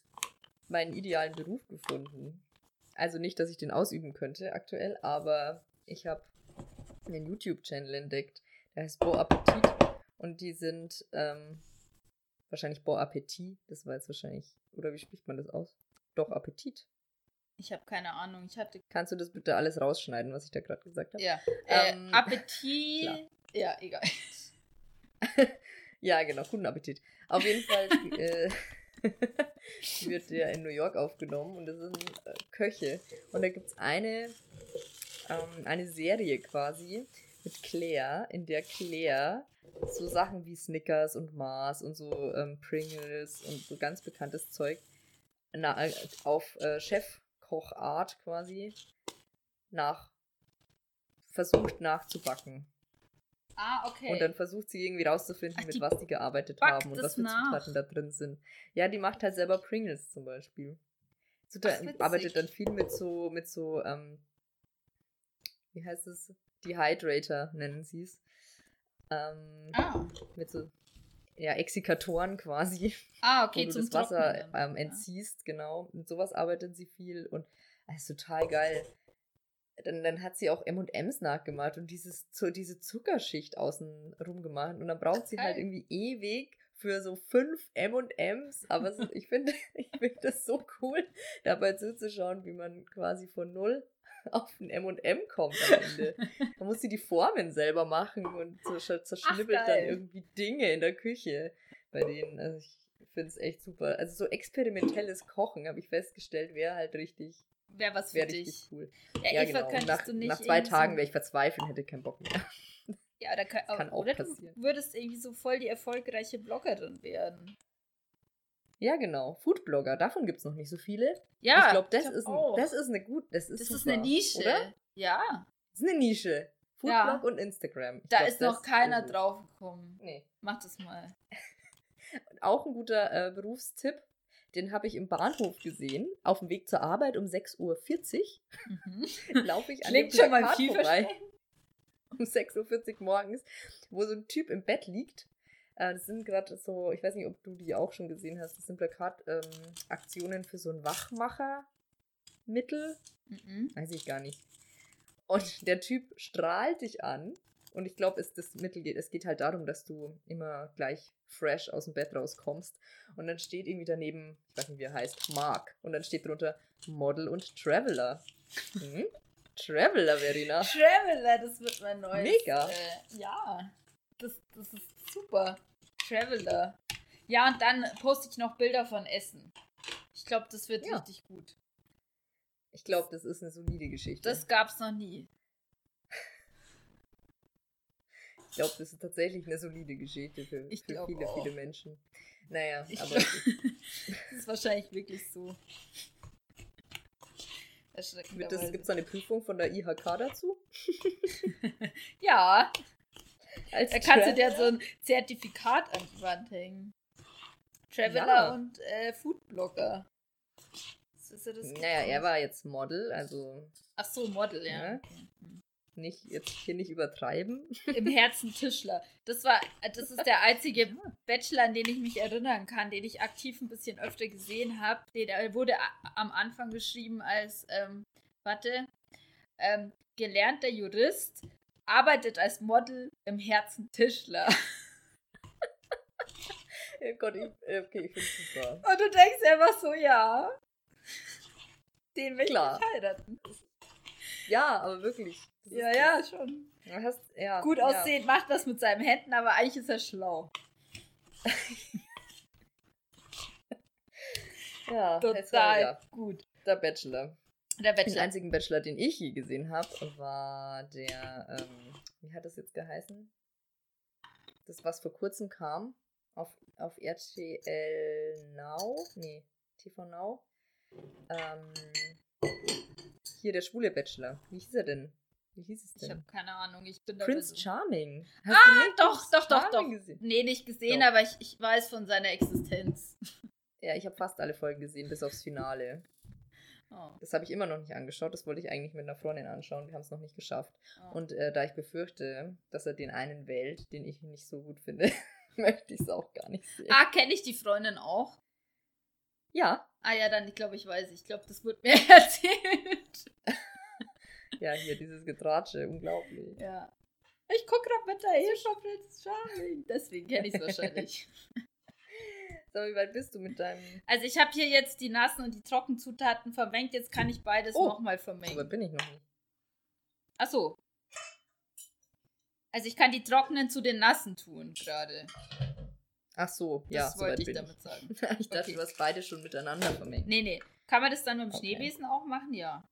meinen idealen Beruf gefunden. Also nicht, dass ich den ausüben könnte aktuell, aber ich habe einen YouTube-Channel entdeckt, der heißt Bon Appetit und die sind ähm, wahrscheinlich Bon Appetit, das war jetzt wahrscheinlich, oder wie spricht man das aus? Doch Appetit. Ich habe keine Ahnung, ich hatte, Kannst du das bitte alles rausschneiden, was ich da gerade gesagt habe? ja, äh, Ähm, Appetit, klar. ja, egal. Ja, genau, guten Appetit. Auf jeden Fall äh, wird der in New York aufgenommen und das sind äh, Köche. Und da gibt es eine, ähm, eine Serie quasi mit Claire, in der Claire so Sachen wie Snickers und Mars und so ähm, Pringles und so ganz bekanntes Zeug na, äh, auf äh, Chefkochart quasi nach versucht nachzubacken. Ah, okay. Und dann versucht sie irgendwie rauszufinden, Ach, mit was die gearbeitet haben und was für nach. Zutaten da drin sind. Ja, die macht halt selber Pringles zum Beispiel. Zuta Ach, arbeitet dann viel mit so, mit so, ähm, wie heißt es? Dehydrator nennen sie es. Ähm, ah. Mit so, ja, Exikatoren quasi, ah, wo okay, du zum das Wasser ähm, entziehst, genau. Mit sowas arbeitet sie viel und das ist total geil. Dann, dann hat sie auch M&M's nachgemacht und dieses, so diese Zuckerschicht außen rum gemacht. Und dann braucht sie halt irgendwie ewig für so fünf M&M's, aber ich finde ich finde das so cool, dabei zuzuschauen, wie man quasi von null auf ein M&M kommt am Ende. Man muss sie die Formen selber machen und so sch- zerschnibbelt dann irgendwie Dinge in der Küche bei denen. Also ich finde es echt super. Also so experimentelles Kochen, habe ich festgestellt, wäre halt richtig, Wäre was für wäre dich. richtig cool. Ja, Ja, Eva, genau. Nach, du nicht nach zwei Tagen wäre ich verzweifelt, hätte keinen Bock mehr. Ja, da kann, kann auch oder passieren. du würdest irgendwie so voll die erfolgreiche Bloggerin werden. Ja, genau. Foodblogger, davon gibt es noch nicht so viele. Ja, ich glaube, das, glaub ist ein, das ist eine gut, das ist das super, ist eine Nische. Oder? Ja. Das ist eine Nische. Foodblog ja. und Instagram. Ich da glaub, ist noch keiner ist drauf gekommen. Nee. Mach das mal. auch ein guter äh, Berufstipp. Den habe ich im Bahnhof gesehen, auf dem Weg zur Arbeit um 6.40 Uhr. Mhm. Laufe ich an Klingt dem schon mal vorbei. Um 6.40 Uhr morgens, wo so ein Typ im Bett liegt. Äh, das sind gerade so, ich weiß nicht, ob du die auch schon gesehen hast, das sind Plakataktionen ähm, für so ein Wachmachermittel. Mhm. Weiß ich gar nicht. Und der Typ strahlt dich an. Und ich glaube, es, das Mittel geht, es geht halt darum, dass du immer gleich fresh aus dem Bett rauskommst. Und dann steht irgendwie daneben, ich weiß nicht, wie er heißt, Mark. Und dann steht drunter Model und Traveler. Hm? Traveler, Verena. Traveler, das wird mein neues. Mega. Äh, ja, das, das ist super. Traveler. Ja, und dann poste ich noch Bilder von Essen. Ich glaube, das wird ja. richtig gut. Ich glaube, das ist eine solide Geschichte. Das gab's noch nie. Ich glaube, das ist tatsächlich eine solide Geschichte für, für viele, auch. viele Menschen. Naja, ich aber. Das ist wahrscheinlich wirklich so. Gibt es eine Prüfung von der IHK dazu? ja. Als da kannst du dir so ein Zertifikat an die Wand hängen. Traveler ja. und äh, Foodblogger. Ist er das naja, er war jetzt Model, also. Ach so, Model, ja. ja. Ne? Hm. Nicht, jetzt hier nicht übertreiben. Im Herzen Tischler. Das war, das ist der einzige Bachelor, an den ich mich erinnern kann, den ich aktiv ein bisschen öfter gesehen habe. Der wurde am Anfang geschrieben als, ähm, warte, ähm, gelernter Jurist, arbeitet als Model im Herzen Tischler. Ja Gott, ich, okay, ich finde es super. Und du denkst einfach so, ja, den will Klar. ich heiraten. Ja, aber wirklich. Ja, ja, schon. Hast, ja, Gut aussehend ja. macht das mit seinen Händen, aber eigentlich ist er schlau. ja, total ja. gut. Der Bachelor. Der Bachelor. Den einzigen Bachelor, den ich je gesehen habe, war der, ähm, wie hat das jetzt geheißen? Das, was vor kurzem kam auf, auf RTL Now, nee, TV Now. Ähm, hier der schwule Bachelor. Wie hieß er denn? Wie hieß es denn? Ich habe keine Ahnung. Ich bin Prince so. Charming. Hast ah, doch, doch, doch, doch. Gesehen? Nee, nicht gesehen, doch. aber ich, ich weiß von seiner Existenz. Ja, ich habe fast alle Folgen gesehen, bis aufs Finale. Oh. Das habe ich immer noch nicht angeschaut. Das wollte ich eigentlich mit einer Freundin anschauen. Wir haben es noch nicht geschafft. Oh. Und äh, da ich befürchte, dass er den einen wählt, den ich nicht so gut finde, möchte ich es auch gar nicht sehen. Ah, kenne ich die Freundin auch? Ja. Ah ja, dann, ich glaube, ich weiß. Ich glaube, das wird mir erzählt. ja, hier dieses Getratsche, unglaublich. Ja. Ich gucke gerade mit der Ehestoff Prince Charming. Deswegen kenne ich es wahrscheinlich. So, wie weit bist du mit deinem. Also, ich habe hier jetzt die nassen und die trockenen Zutaten vermengt. Jetzt kann ich beides oh, nochmal vermengen. Aber bin ich noch nicht. Ach so. Also, ich kann die trockenen zu den nassen tun, gerade. Ach so, das ja. Das wollte ich damit ich. sagen. ich dachte, okay. du hast beide schon miteinander vermengt. Nee, nee. Kann man das dann mit dem okay. Schneebesen auch machen? Ja.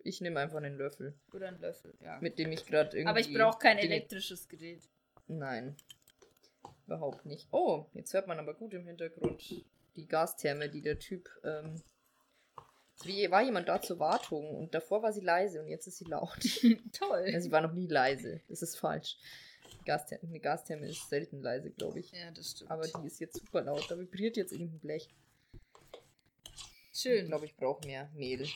Ich nehme einfach einen Löffel. Oder einen Löffel, ja. Mit dem ich gerade irgendwie. Aber ich brauche kein elektrisches Gerät. Nein. Überhaupt nicht. Oh, jetzt hört man aber gut im Hintergrund die Gastherme, die der Typ. Ähm, wie war jemand da zur Wartung und davor war sie leise und jetzt ist sie laut. Toll. Ja, sie war noch nie leise. Das ist falsch. Gastherme, eine Gastherme ist selten leise, glaube ich. Ja, das stimmt. Aber die ist jetzt super laut. Da vibriert jetzt irgendein Blech. Schön. Ich glaube, ich brauche mehr Mehl.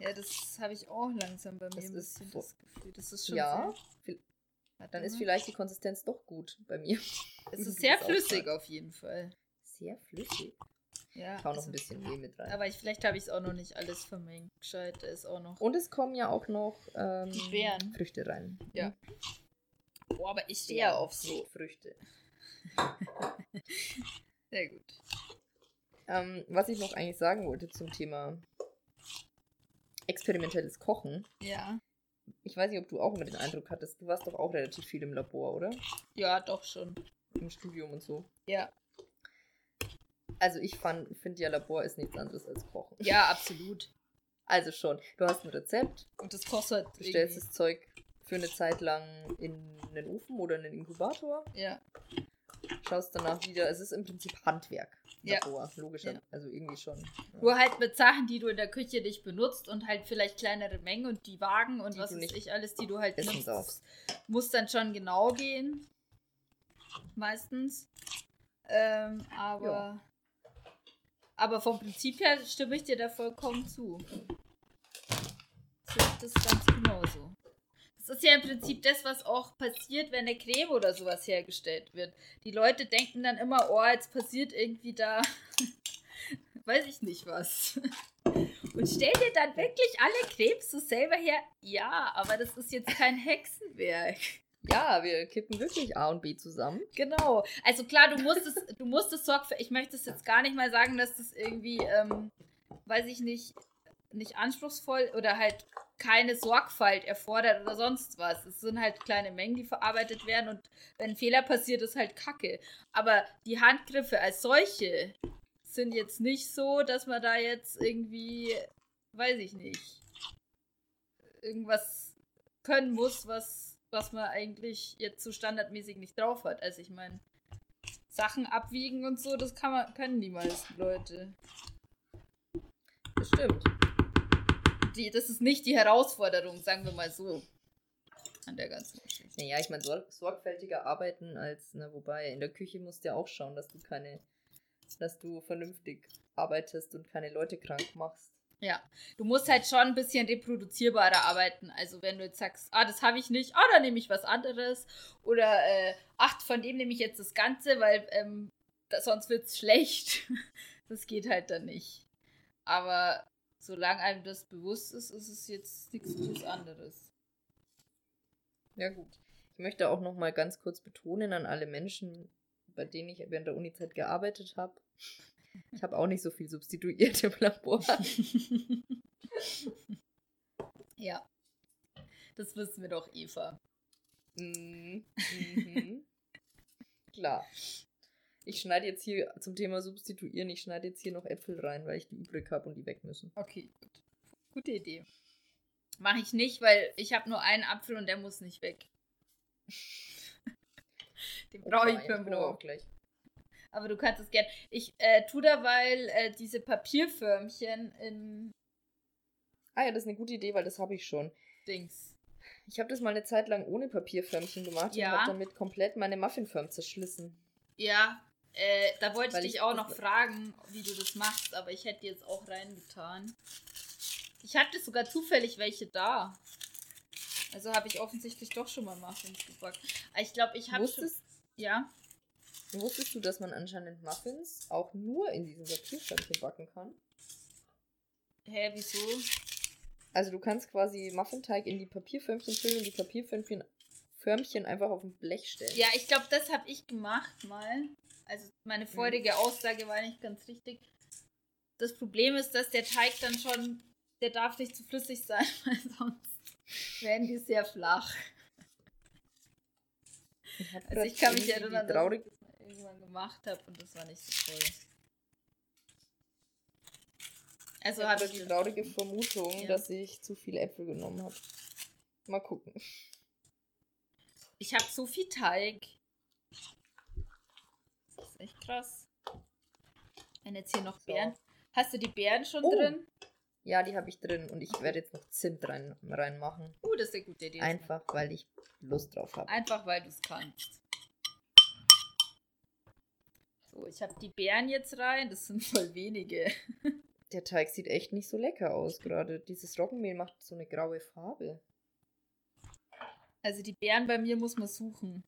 Ja, das habe ich auch langsam bei mir das ein bisschen das Gefühl. Das ist schon ja, dann ist vielleicht die Konsistenz doch gut bei mir. Es ist sehr flüssig auf jeden Fall. Sehr flüssig? Ja. Ich hau noch also, ein bisschen Mehl mit rein. Aber ich, vielleicht habe ich es auch noch nicht alles vermengt. Gescheit, da ist auch noch. Und es kommen ja auch noch ähm, Beeren. Früchte rein. Ja. Boah, aber ich stehe ja auf so. Früchte. Sehr gut. Ähm, was ich noch eigentlich sagen wollte zum Thema experimentelles Kochen. Ja. Ich weiß nicht, ob du auch immer den Eindruck hattest, du warst doch auch relativ viel im Labor, oder? Ja, doch schon. Im Studium und so. Ja. Also ich finde ja, Labor ist nichts anderes als Kochen. Ja, absolut. Also schon. Du hast ein Rezept. Und das kostet. Du stellst das Zeug für eine Zeit lang in einen Ofen oder einen Inkubator. Ja. Schaust danach wieder. Es ist im Prinzip Handwerk. Ja. Davor, logisch. Ja. Also irgendwie schon. Ja. Nur halt mit Sachen, die du in der Küche nicht benutzt und halt vielleicht kleinere Mengen und die Wagen und die was weiß ich alles, die du halt. Darfst. Muss dann schon genau gehen. Meistens. Ähm, aber. Ja. Aber vom Prinzip her stimme ich dir da vollkommen zu. Das ist ganz. Das ist ja im Prinzip das, was auch passiert, wenn eine Creme oder sowas hergestellt wird. Die Leute denken dann immer, oh, jetzt passiert irgendwie da, weiß ich nicht was. Und stell dir dann wirklich alle Cremes so selber her. Ja, aber das ist jetzt kein Hexenwerk. Ja, wir kippen wirklich A und B zusammen. Genau. Also klar, du musst es, du musst es sorgfältig. Ich möchte es jetzt gar nicht mal sagen, dass das irgendwie, ähm, weiß ich nicht, nicht anspruchsvoll oder halt keine Sorgfalt erfordert oder sonst was. Es sind halt kleine Mengen, die verarbeitet werden und wenn ein Fehler passiert, ist halt Kacke. Aber die Handgriffe als solche sind jetzt nicht so, dass man da jetzt irgendwie, weiß ich nicht, irgendwas können muss, was, was man eigentlich jetzt so standardmäßig nicht drauf hat. Also ich meine, Sachen abwiegen und so, das kann man, können die meisten Leute. Das stimmt die, das ist nicht die Herausforderung, sagen wir mal so. An der ganzen Geschichte. Naja, ich meine, sorg sorgfältiger arbeiten als, ne, wobei, in der Küche musst du ja auch schauen, dass du keine, dass du vernünftig arbeitest und keine Leute krank machst. Ja, du musst halt schon ein bisschen reproduzierbarer arbeiten. Also wenn du jetzt sagst, ah, das habe ich nicht, ah, dann nehme ich was anderes. Oder, äh, ach, von dem nehme ich jetzt das Ganze, weil ähm, das, sonst wird es schlecht. das geht halt dann nicht. Aber solange einem das bewusst ist, ist es jetzt nichts anderes. Ja gut. Ich möchte auch noch mal ganz kurz betonen an alle Menschen, bei denen ich während der Uni-Zeit gearbeitet habe. Ich habe auch nicht so viel substituiert im Labor. ja. Das wissen wir doch, Eva. Mhm. mhm. Klar. Ich schneide jetzt hier zum Thema Substituieren, ich schneide jetzt hier noch Äpfel rein, weil ich die übrig habe und die weg müssen. Okay, gut. Gute Idee. Mache ich nicht, weil ich habe nur einen Apfel und der muss nicht weg. Den brauche ich für den auch gleich. Aber du kannst es gern. Ich äh, tue derweil äh, diese Papierförmchen in. Ah ja, das ist eine gute Idee, weil das habe ich schon. Dings. Ich habe das mal eine Zeit lang ohne Papierförmchen gemacht ja. und habe damit komplett meine Muffinförm zerschlissen. Ja, äh, da wollte ich dich ich auch noch fragen, wie du das machst, aber ich hätte jetzt auch reingetan. Ich hatte sogar zufällig welche da. Also habe ich offensichtlich doch schon mal Muffins gebacken. Ich glaube, ich habe schon... Ja? Wusstest du, dass man anscheinend Muffins auch nur in diesem Papierförmchen backen kann? Hä, wieso? Also du kannst quasi Muffinteig in die Papierförmchen füllen und die Papierförmchen Förmchen einfach auf ein Blech stellen. Ja, ich glaube, das habe ich gemacht mal. Also meine vorige mhm. Aussage war nicht ganz richtig. Das Problem ist, dass der Teig dann schon, der darf nicht zu flüssig sein, weil sonst werden die sehr flach. Ich also ich kann mich erinnern, dass ich das irgendwann gemacht habe und das war nicht so toll. Also ich habe die traurige Vermutung, ja. dass ich zu viele Äpfel genommen habe. Mal gucken. Ich habe so viel Teig echt krass. Wenn jetzt hier noch so. Beeren. Hast du die Beeren schon oh. drin? Ja, die habe ich drin und ich werde jetzt noch Zimt rein, reinmachen. Uh, das ist eine gute Idee. Einfach, weil ich Lust drauf habe. Einfach, weil du es kannst. So, ich habe die Beeren jetzt rein. Das sind voll wenige. Der Teig sieht echt nicht so lecker aus gerade. Dieses Roggenmehl macht so eine graue Farbe. Also die Beeren bei mir muss man suchen.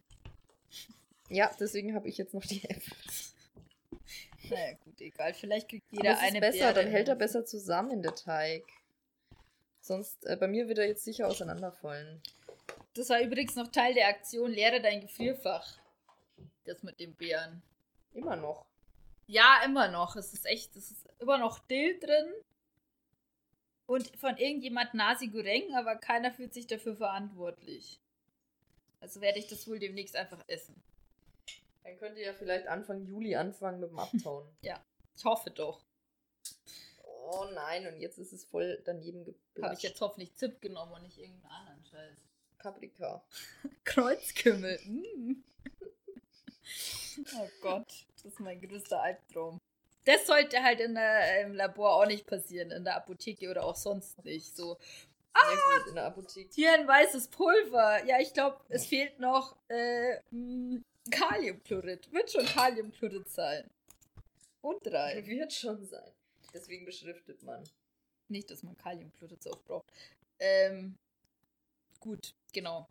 Ja, deswegen habe ich jetzt noch die Äpfel. Naja, gut, egal. Vielleicht kriegt jeder Aber eine besser, Beere. dann hält er besser zusammen, der Teig. Sonst, äh, bei mir wird er jetzt sicher auseinanderfallen. Das war übrigens noch Teil der Aktion Leere dein Gefrierfach. Das mit den Beeren. Immer noch. Ja, immer noch. Es ist echt, es ist immer noch Dill drin. Und von irgendjemand Nasi Goreng, aber keiner fühlt sich dafür verantwortlich. Also werde ich das wohl demnächst einfach essen. Dann könnt ihr ja vielleicht Anfang Juli anfangen mit dem Abtauen. ja, ich hoffe doch. Oh nein, und jetzt ist es voll daneben geblasen. Habe ich jetzt hoffentlich Zip genommen und nicht irgendeinen anderen Scheiß. Paprika. Kreuzkümmel. Mm. Oh Gott, das ist mein größter Albtraum. Das sollte halt in der, im Labor auch nicht passieren, in der Apotheke oder auch sonst nicht. So, ah, in der Apotheke. hier ein weißes Pulver. Ja, ich glaube, es fehlt noch äh, hm, Kaliumchlorid. Wird schon Kaliumchlorid sein. Und drei. Wird schon sein. Deswegen beschriftet man. Nicht, dass man Kaliumchlorid so oft braucht. Ähm, gut, genau.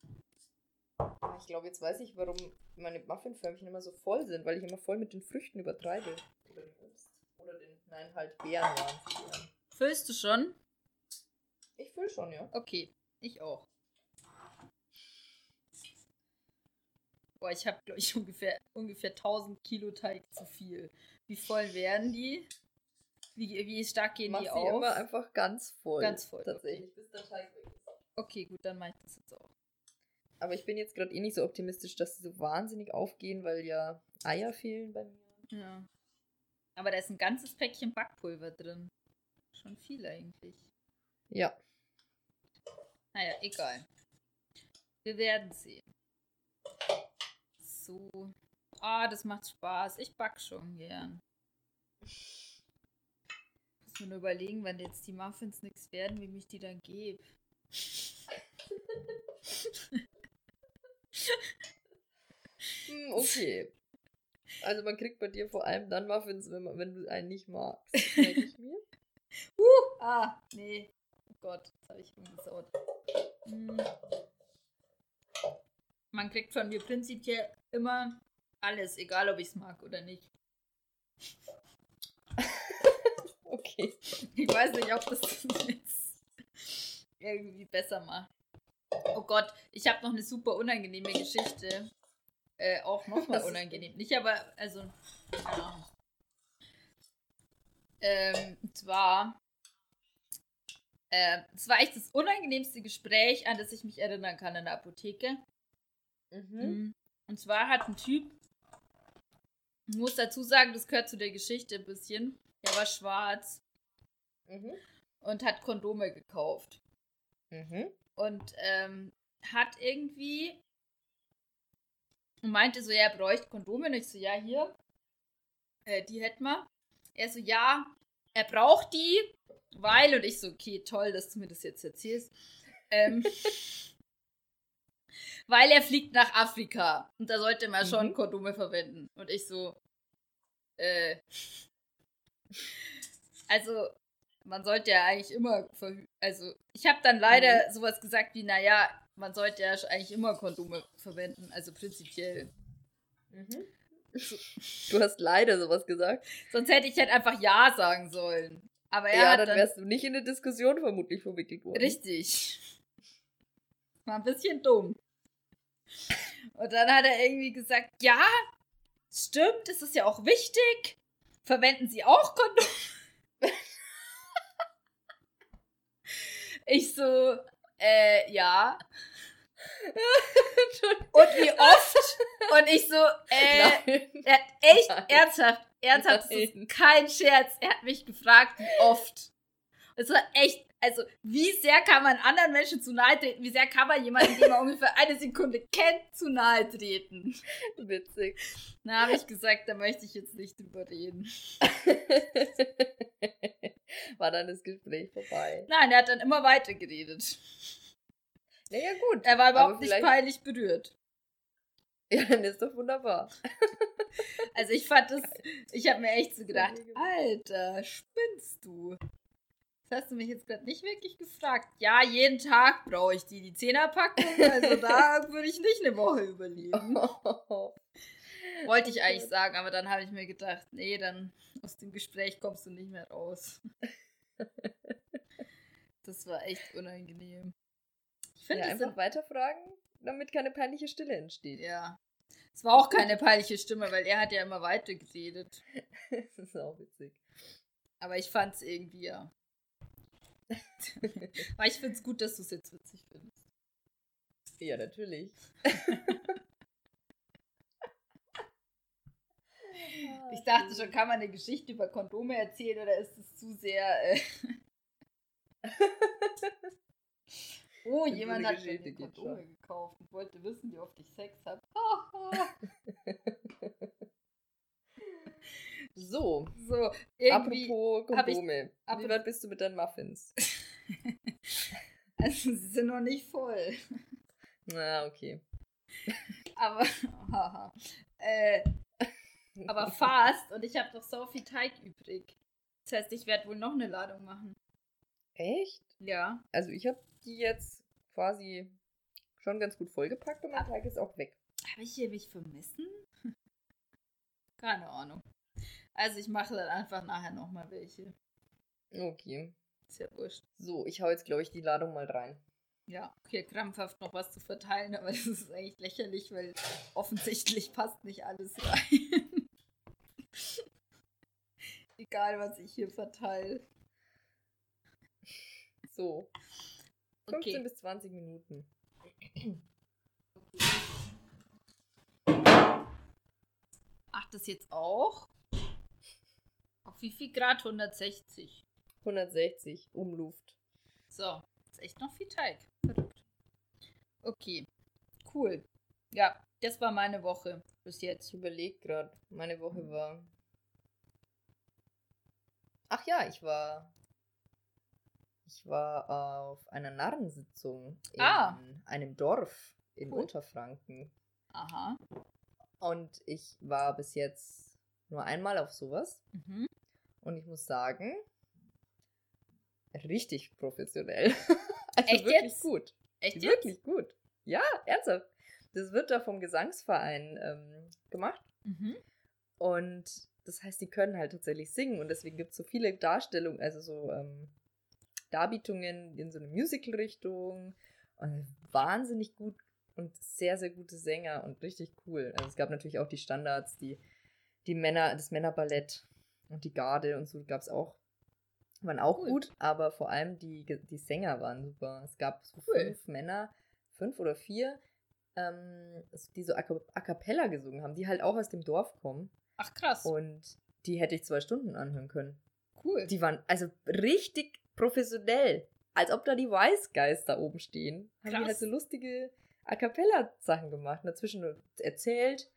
Ich glaube, jetzt weiß ich, warum meine Muffinförmchen immer so voll sind, weil ich immer voll mit den Früchten übertreibe. Oder den Obst. Oder den, nein, halt Beeren waren Füllst du schon? Ich füll schon, ja. Okay, ich auch. Boah, ich habe, glaube ich, ungefähr, ungefähr 1000 Kilo Teig zu viel. Wie voll werden die? Wie, wie stark gehen Mach die auf? immer einfach ganz voll. Ganz voll. Tatsächlich, okay. bis der Teig weg ist. Okay, gut, dann mache ich das jetzt auch. Aber ich bin jetzt gerade eh nicht so optimistisch, dass sie so wahnsinnig aufgehen, weil ja Eier fehlen bei mir. Ja. Aber da ist ein ganzes Päckchen Backpulver drin. Schon viel eigentlich. Ja. Naja, egal. Wir werden sehen. So. Ah, das macht Spaß. Ich back schon gern. Muss mir nur überlegen, wenn jetzt die Muffins nichts werden, wie mich die dann gebe. Hm, okay. Also man kriegt bei dir vor allem dann Muffins, wenn, man, wenn du einen nicht magst. Merke ich mir. Uh, ah, nee. Oh Gott, das habe ich umgesaut. Hm. Man kriegt von mir prinzipiell immer alles, egal ob ich es mag oder nicht. okay. Ich weiß nicht, ob das jetzt irgendwie besser macht. Oh Gott, ich habe noch eine super unangenehme Geschichte. Äh, auch nochmal unangenehm. Nicht aber, also, ja. Ähm, zwar, äh, es war echt das unangenehmste Gespräch, an das ich mich erinnern kann in der Apotheke. Mhm. Und zwar hat ein Typ, ich muss dazu sagen, das gehört zu der Geschichte ein bisschen. Der war schwarz mhm. und hat Kondome gekauft. Mhm. Und ähm, hat irgendwie und meinte so, ja, er bräuchte Kondome. Und ich so, ja, hier, äh, die hätten wir. Er so, ja, er braucht die, weil, und ich so, okay, toll, dass du mir das jetzt erzählst. Ähm, weil er fliegt nach Afrika und da sollte man mhm. schon Kondome verwenden. Und ich so, äh, also man sollte ja eigentlich immer, also ich habe dann leider mhm. sowas gesagt wie, naja, man sollte ja eigentlich immer Kondome verwenden, also prinzipiell. Mhm. Du hast leider sowas gesagt. Sonst hätte ich halt einfach Ja sagen sollen. Aber er ja, hat dann, dann wärst du nicht in eine Diskussion vermutlich verwickelt worden. Richtig. War ein bisschen dumm. Und dann hat er irgendwie gesagt, ja, stimmt, es ist ja auch wichtig. Verwenden Sie auch Kondome? Ich so, äh, ja. und wie oft? Und ich so, äh, Nein. er hat echt Nein. ernsthaft, ernsthaft, kein Scherz. Er hat mich gefragt, wie oft. Es war echt, also wie sehr kann man anderen Menschen zu nahe treten? Wie sehr kann man jemanden, den man ungefähr eine Sekunde kennt, zu nahe treten? Witzig. Na, habe ich gesagt, da möchte ich jetzt nicht drüber reden. War dann das Gespräch vorbei? Nein, er hat dann immer weiter geredet. Naja, gut. Er war überhaupt nicht peinlich berührt. Ja, dann ist doch wunderbar. Also ich fand das, ich habe mir echt so gedacht, Alter, spinnst du? Das hast du mich jetzt gerade nicht wirklich gefragt. Ja, jeden Tag brauche ich die, die Zehnerpackung. Also da würde ich nicht eine Woche überleben. Wollte ich eigentlich sagen, aber dann habe ich mir gedacht, nee, dann aus dem Gespräch kommst du nicht mehr raus. das war echt unangenehm. Ich finde, ja, einfach sind... weiterfragen, damit keine peinliche Stille entsteht. Ja. Es war auch keine peinliche Stimme, weil er hat ja immer weiter geredet. das ist auch witzig. Aber ich fand es irgendwie, ja. Aber ich finde es gut, dass du es jetzt witzig findest. Ja, natürlich. ich dachte schon, kann man eine Geschichte über Kondome erzählen oder ist es zu sehr. Äh oh, jemand hat mir Kondome gekauft und wollte wissen, wie oft ich Sex habe. So. So, irgendwie. Apropos Kondome. Ich, Wie weit bist du mit deinen Muffins? also, sie sind noch nicht voll. Na, okay. Aber, haha. Äh, aber fast und ich habe noch so viel Teig übrig. Das heißt, ich werde wohl noch eine Ladung machen. Echt? Ja. Also ich habe die jetzt quasi schon ganz gut vollgepackt und mein Teig ist auch weg. Habe ich hier mich vermissen? Keine Ahnung. Also ich mache dann einfach nachher nochmal welche. Okay. Ist ja wurscht. So, ich hau jetzt, glaube ich, die Ladung mal rein. Ja, okay, krampfhaft noch was zu verteilen, aber das ist eigentlich lächerlich, weil offensichtlich passt nicht alles rein. Egal, was ich hier verteile. So. 15 okay. bis 20 Minuten. Ach, das jetzt auch? Auf wie viel Grad? 160. 160 Umluft. So, ist echt noch viel Teig. Verrückt. Okay, cool. Ja, das war meine Woche bis jetzt. Ich überlege gerade, meine Woche war. Ach ja, ich war. Ich war auf einer Narrensitzung in ah. einem Dorf in cool. Unterfranken. Aha. Und ich war bis jetzt nur einmal auf sowas. Mhm. Und ich muss sagen, richtig professionell. also Echt wirklich jetzt? gut. Echt wirklich jetzt? gut. Ja, ernsthaft. Das wird da vom Gesangsverein ähm, gemacht. Mhm. Und das heißt, die können halt tatsächlich singen. Und deswegen gibt es so viele Darstellungen, also so ähm, Darbietungen in so eine Musical-Richtung. Und wahnsinnig gut und sehr, sehr gute Sänger und richtig cool. Also es gab natürlich auch die Standards, die, die Männer, das Männerballett und die Garde und so gab es auch. Waren auch cool. gut, aber vor allem die, die Sänger waren super. Es gab so cool. fünf Männer, fünf oder vier, ähm, die so a, a cappella gesungen haben, die halt auch aus dem Dorf kommen. Ach krass. Und die hätte ich zwei Stunden anhören können. Cool. Die waren also richtig professionell. Als ob da die Wise Guys da oben stehen. Krass. Haben die halt so lustige A Cappella-Sachen gemacht, dazwischen erzählt.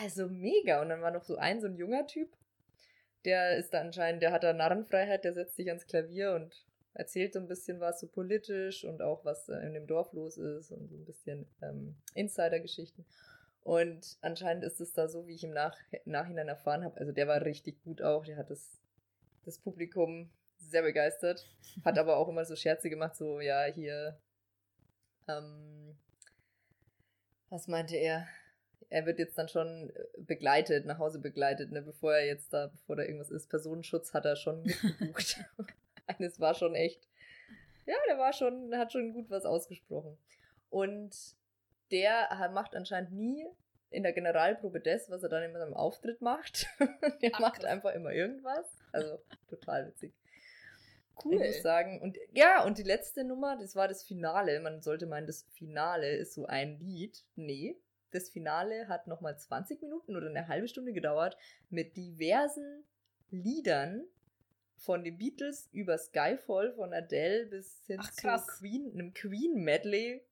Also mega. Und dann war noch so ein, so ein junger Typ, der ist da anscheinend, der hat da Narrenfreiheit, der setzt sich ans Klavier und erzählt so ein bisschen was so politisch und auch was in dem Dorf los ist und so ein bisschen ähm, Insider-Geschichten. Und anscheinend ist es da so, wie ich im Nach Nachhinein erfahren habe. Also der war richtig gut auch, der hat das, das Publikum sehr begeistert, hat aber auch immer so Scherze gemacht, so ja, hier, ähm, was meinte er? Er wird jetzt dann schon äh, begleitet, nach Hause begleitet, ne, bevor er jetzt da, bevor da irgendwas ist. Personenschutz hat er schon mitgebucht. Eines war schon echt. Ja, der war schon, hat schon gut was ausgesprochen. Und der macht anscheinend nie in der Generalprobe das, was er dann in seinem Auftritt macht. der Ach, macht einfach immer irgendwas. Also total witzig. Cool. Ich muss sagen. Und ja, und die letzte Nummer, das war das Finale. Man sollte meinen, das Finale ist so ein Lied. Nee, das Finale hat nochmal 20 Minuten oder eine halbe Stunde gedauert mit diversen Liedern von den Beatles über Skyfall von Adele bis hin Ach, zu Queen, einem Queen-Medley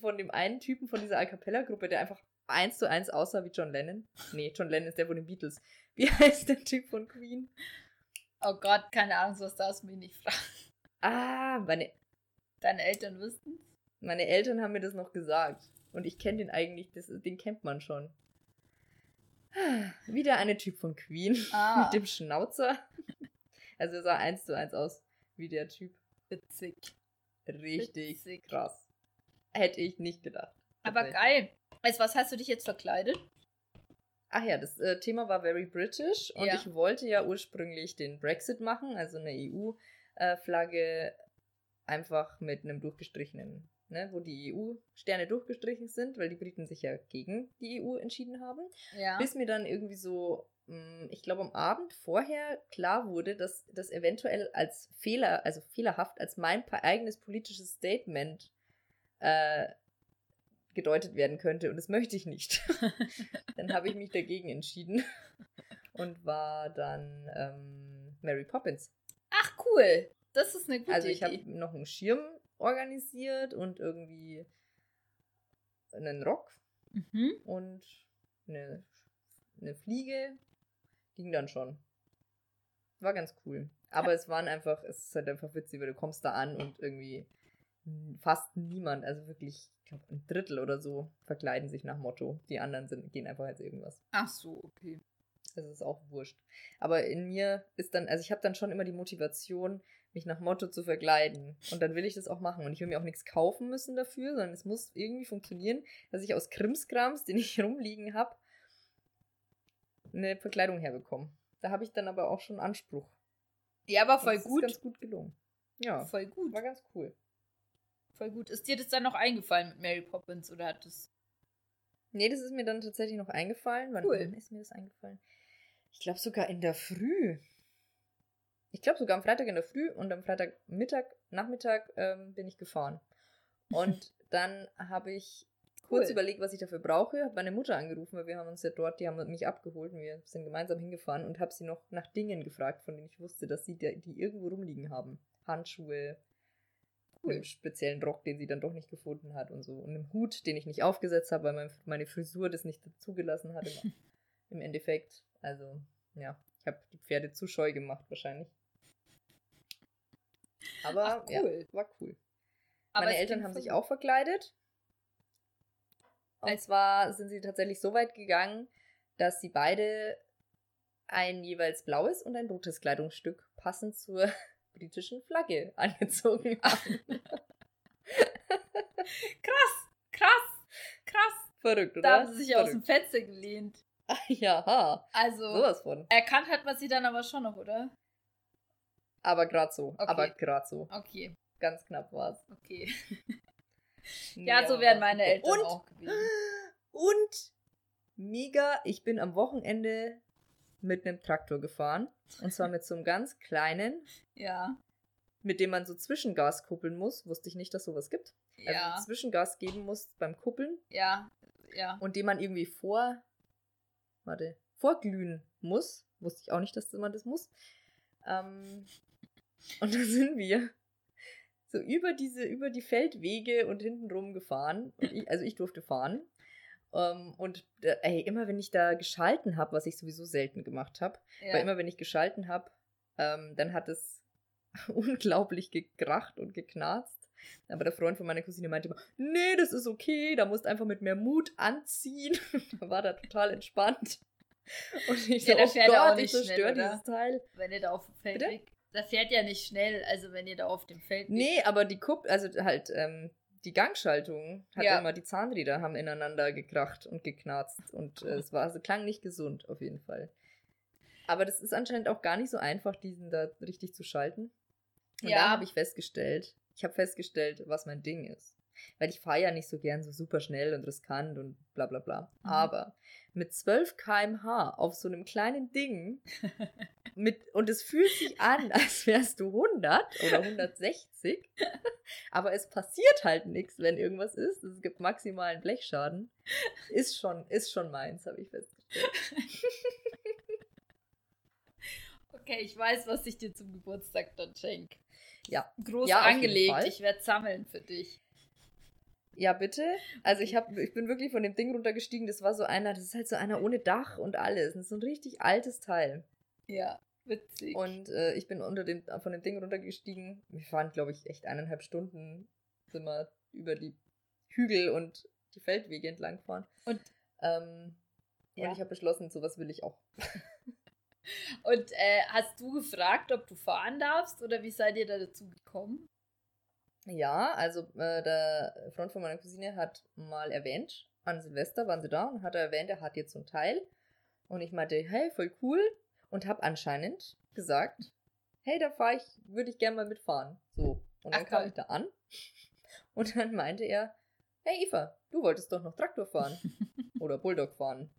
von dem einen Typen von dieser A Cappella-Gruppe, der einfach eins zu eins aussah wie John Lennon. Nee, John Lennon ist der von den Beatles. Wie heißt der Typ von Queen? Oh Gott, keine Ahnung, was darfst du mich nicht fragen. Ah, meine. Deine Eltern wüssten Meine Eltern haben mir das noch gesagt. Und ich kenne den eigentlich, das, den kennt man schon. Wieder eine Typ von Queen ah. mit dem Schnauzer. Also er sah eins zu eins aus wie der Typ. Witzig. Richtig Witzig. krass. Hätte ich nicht gedacht. Aber geil. Als was hast du dich jetzt verkleidet? Ach ja, das äh, Thema war very British und ja. ich wollte ja ursprünglich den Brexit machen, also eine EU-Flagge äh, einfach mit einem durchgestrichenen ne, wo die EU-Sterne durchgestrichen sind, weil die Briten sich ja gegen die EU entschieden haben. Ja. Bis mir dann irgendwie so, mm, ich glaube am Abend vorher klar wurde, dass das eventuell als Fehler, also fehlerhaft, als mein eigenes politisches Statement äh, gedeutet werden könnte. Und das möchte ich nicht. dann habe ich mich dagegen entschieden und war dann ähm, Mary Poppins. Ach cool. Das ist eine gute Idee. Also ich habe noch einen Schirm organisiert und irgendwie einen Rock mhm. und eine, eine Fliege, ging dann schon. War ganz cool. Aber ja. es waren einfach, es ist halt einfach witzig, weil du kommst da an und irgendwie fast niemand, also wirklich, ich glaube ein Drittel oder so, verkleiden sich nach Motto. Die anderen sind, gehen einfach als irgendwas. Ach so, okay. Das ist auch wurscht. Aber in mir ist dann, also ich habe dann schon immer die Motivation, mich nach Motto zu verkleiden. Und dann will ich das auch machen. Und ich will mir auch nichts kaufen müssen dafür, sondern es muss irgendwie funktionieren, dass ich aus Krimskrams, den ich rumliegen habe, eine Verkleidung herbekomme. Da habe ich dann aber auch schon Anspruch. Ja, aber voll das gut. Ist ganz gut gelungen. Ja. Voll gut. War ganz cool. Voll gut. Ist dir das dann noch eingefallen mit Mary Poppins oder hat das. Nee, das ist mir dann tatsächlich noch eingefallen. Wann cool. ist mir das eingefallen? Ich glaube sogar in der Früh. Ich glaube sogar am Freitag in der Früh und am Freitagmittag, Nachmittag ähm, bin ich gefahren. Und dann habe ich kurz überlegt, was ich dafür brauche, habe meine Mutter angerufen, weil wir haben uns ja dort, die haben mich abgeholt und wir sind gemeinsam hingefahren und habe sie noch nach Dingen gefragt, von denen ich wusste, dass sie die, die irgendwo rumliegen haben. Handschuhe, cool. einen speziellen Rock, den sie dann doch nicht gefunden hat und so. Und einen Hut, den ich nicht aufgesetzt habe, weil meine Frisur das nicht zugelassen hat im, im Endeffekt. Also, ja, ich habe die Pferde zu scheu gemacht wahrscheinlich. Aber Ach, cool. ja, war cool. Aber Meine Eltern haben sich auch verkleidet. Und zwar sind sie tatsächlich so weit gegangen, dass sie beide ein jeweils blaues und ein rotes Kleidungsstück passend zur britischen Flagge angezogen haben. krass, krass, krass. Verrückt, oder? Da haben sie sich Verrückt. aus dem Fenster gelehnt. ja. Also, sowas von. Erkannt hat man sie dann aber schon noch, oder? Aber gerade so. Okay. Aber gerade so. Okay. Ganz knapp war es. Okay. ja, ja, so wären meine Eltern und, auch gewesen. Und mega, ich bin am Wochenende mit einem Traktor gefahren. Und zwar mit so einem ganz kleinen. Ja. Mit dem man so Zwischengas kuppeln muss. Wusste ich nicht, dass sowas gibt. Also ja. Also Zwischengas geben muss beim Kuppeln. Ja, ja. Und den man irgendwie vor. Warte. Vorglühen muss. Wusste ich auch nicht, dass man das muss. Ähm, und da sind wir so über diese, über die Feldwege und hintenrum gefahren. Ich, also ich durfte fahren. Um, ähm, und ey, immer wenn ich da geschalten habe, was ich sowieso selten gemacht habe, ja. weil immer wenn ich geschalten habe, ähm, dann hat es unglaublich gekracht und geknarzt. Aber der Freund von meiner Cousine meinte immer, nee, das ist okay, da musst einfach mit mehr Mut anziehen. da war da total entspannt. Und ich ja, so, oh Gott, ich zerstöre dieses Teil. Wenn ihr da auf dem Feldweg da fährt ja nicht schnell, also wenn ihr da auf dem Feld. Nee, aber die Kupp, also halt, ähm, die Gangschaltung hat ja. immer, die Zahnräder haben ineinander gekracht und geknarzt und äh, es war, also klang nicht gesund, auf jeden Fall. Aber das ist anscheinend auch gar nicht so einfach, diesen da richtig zu schalten. Und ja. da habe ich festgestellt, ich habe festgestellt, was mein Ding ist. Weil ich fahre ja nicht so gern so super schnell und riskant und bla bla bla. Mhm. Aber mit 12 km/h auf so einem kleinen Ding mit, und es fühlt sich an, als wärst du 100 oder 160, aber es passiert halt nichts, wenn irgendwas ist. Es gibt maximalen Blechschaden. Ist schon, ist schon meins, habe ich festgestellt. Okay, ich weiß, was ich dir zum Geburtstag dann schenke. Ja. Groß ja, angelegt. Ich werde sammeln für dich. Ja, bitte. Also ich habe, ich bin wirklich von dem Ding runtergestiegen. Das war so einer, das ist halt so einer ohne Dach und alles. Das ist so ein richtig altes Teil. Ja, witzig. Und äh, ich bin unter dem, von dem Ding runtergestiegen. Wir fahren, glaube ich, echt eineinhalb Stunden sind wir über die Hügel und die Feldwege entlang fahren. Und, ähm, ja. und ich habe beschlossen, sowas will ich auch. und äh, hast du gefragt, ob du fahren darfst oder wie seid ihr da dazu gekommen? Ja, also äh, der Freund von meiner Cousine hat mal erwähnt, an Silvester waren sie da und hat er erwähnt, er hat jetzt so ein Teil. Und ich meinte, hey, voll cool. Und habe anscheinend gesagt, hey, da fahre ich, würde ich gerne mal mitfahren. So. Und dann Ach, kam ich da an. Und dann meinte er, hey Eva, du wolltest doch noch Traktor fahren. Oder Bulldog fahren.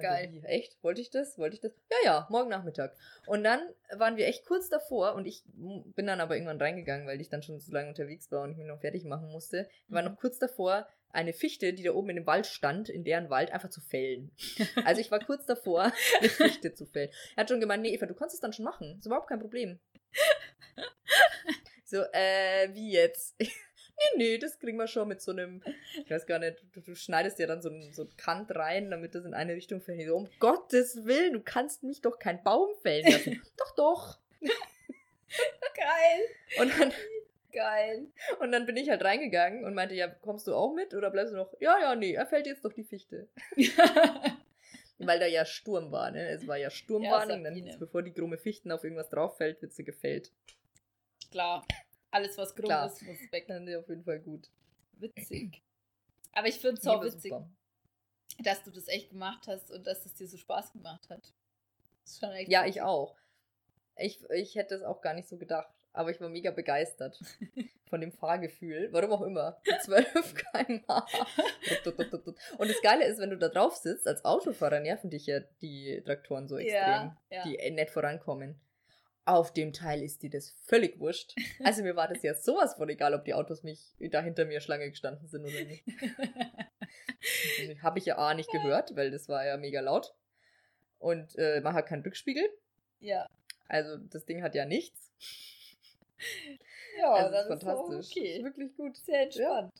Geil. Wie, echt? Wollte ich das? Wollte ich das? Ja, ja, morgen Nachmittag. Und dann waren wir echt kurz davor und ich bin dann aber irgendwann reingegangen, weil ich dann schon so lange unterwegs war und ich mich noch fertig machen musste. Wir waren mhm. noch kurz davor, eine Fichte, die da oben in dem Wald stand, in deren Wald einfach zu fällen. Also ich war kurz davor, eine Fichte zu fällen. Er hat schon gemeint, nee, Eva, du kannst es dann schon machen. Ist überhaupt kein Problem. So, äh, wie jetzt? Nee, nee, das kriegen wir schon mit so einem, ich weiß gar nicht, du, du schneidest ja dann so einen, so einen Kant rein, damit das in eine Richtung fällt. So, um Gottes Willen, du kannst mich doch keinen Baum fällen lassen. doch, doch. Geil. Und dann, Geil. und dann bin ich halt reingegangen und meinte, ja, kommst du auch mit oder bleibst du noch? Ja, ja, nee, er fällt jetzt doch die Fichte. Weil da ja Sturm war, ne? Es war ja Sturmwarnung, Ja, dann bevor die krumme Fichten auf irgendwas drauf fällt, wird sie gefällt. Klar. Alles, was krumm Klar. ist, muss weg. Dann ist auf jeden Fall gut. Witzig. Aber ich finde es auch witzig, super. dass du das echt gemacht hast und dass es dir so Spaß gemacht hat. Ist schon echt Ja, witzig. ich auch. Ich, ich hätte es auch gar nicht so gedacht. Aber ich war mega begeistert von dem Fahrgefühl. Warum auch immer. Mit 12 km/h. Und das Geile ist, wenn du da drauf sitzt, als Autofahrer nerven dich ja die Traktoren so extrem, Ja, ja. die äh, nicht vorankommen. Auf dem Teil ist dir das völlig wurscht. Also mir war das ja sowas von egal, ob die Autos mich da hinter mir Schlange gestanden sind oder nicht. Habe ich ja A nicht gehört, weil das war ja mega laut. Und äh, man hat keinen Rückspiegel. ja. Also das Ding hat ja nichts. Ja, also das ist fantastisch. Ist auch okay. Wirklich gut. Sehr entspannt.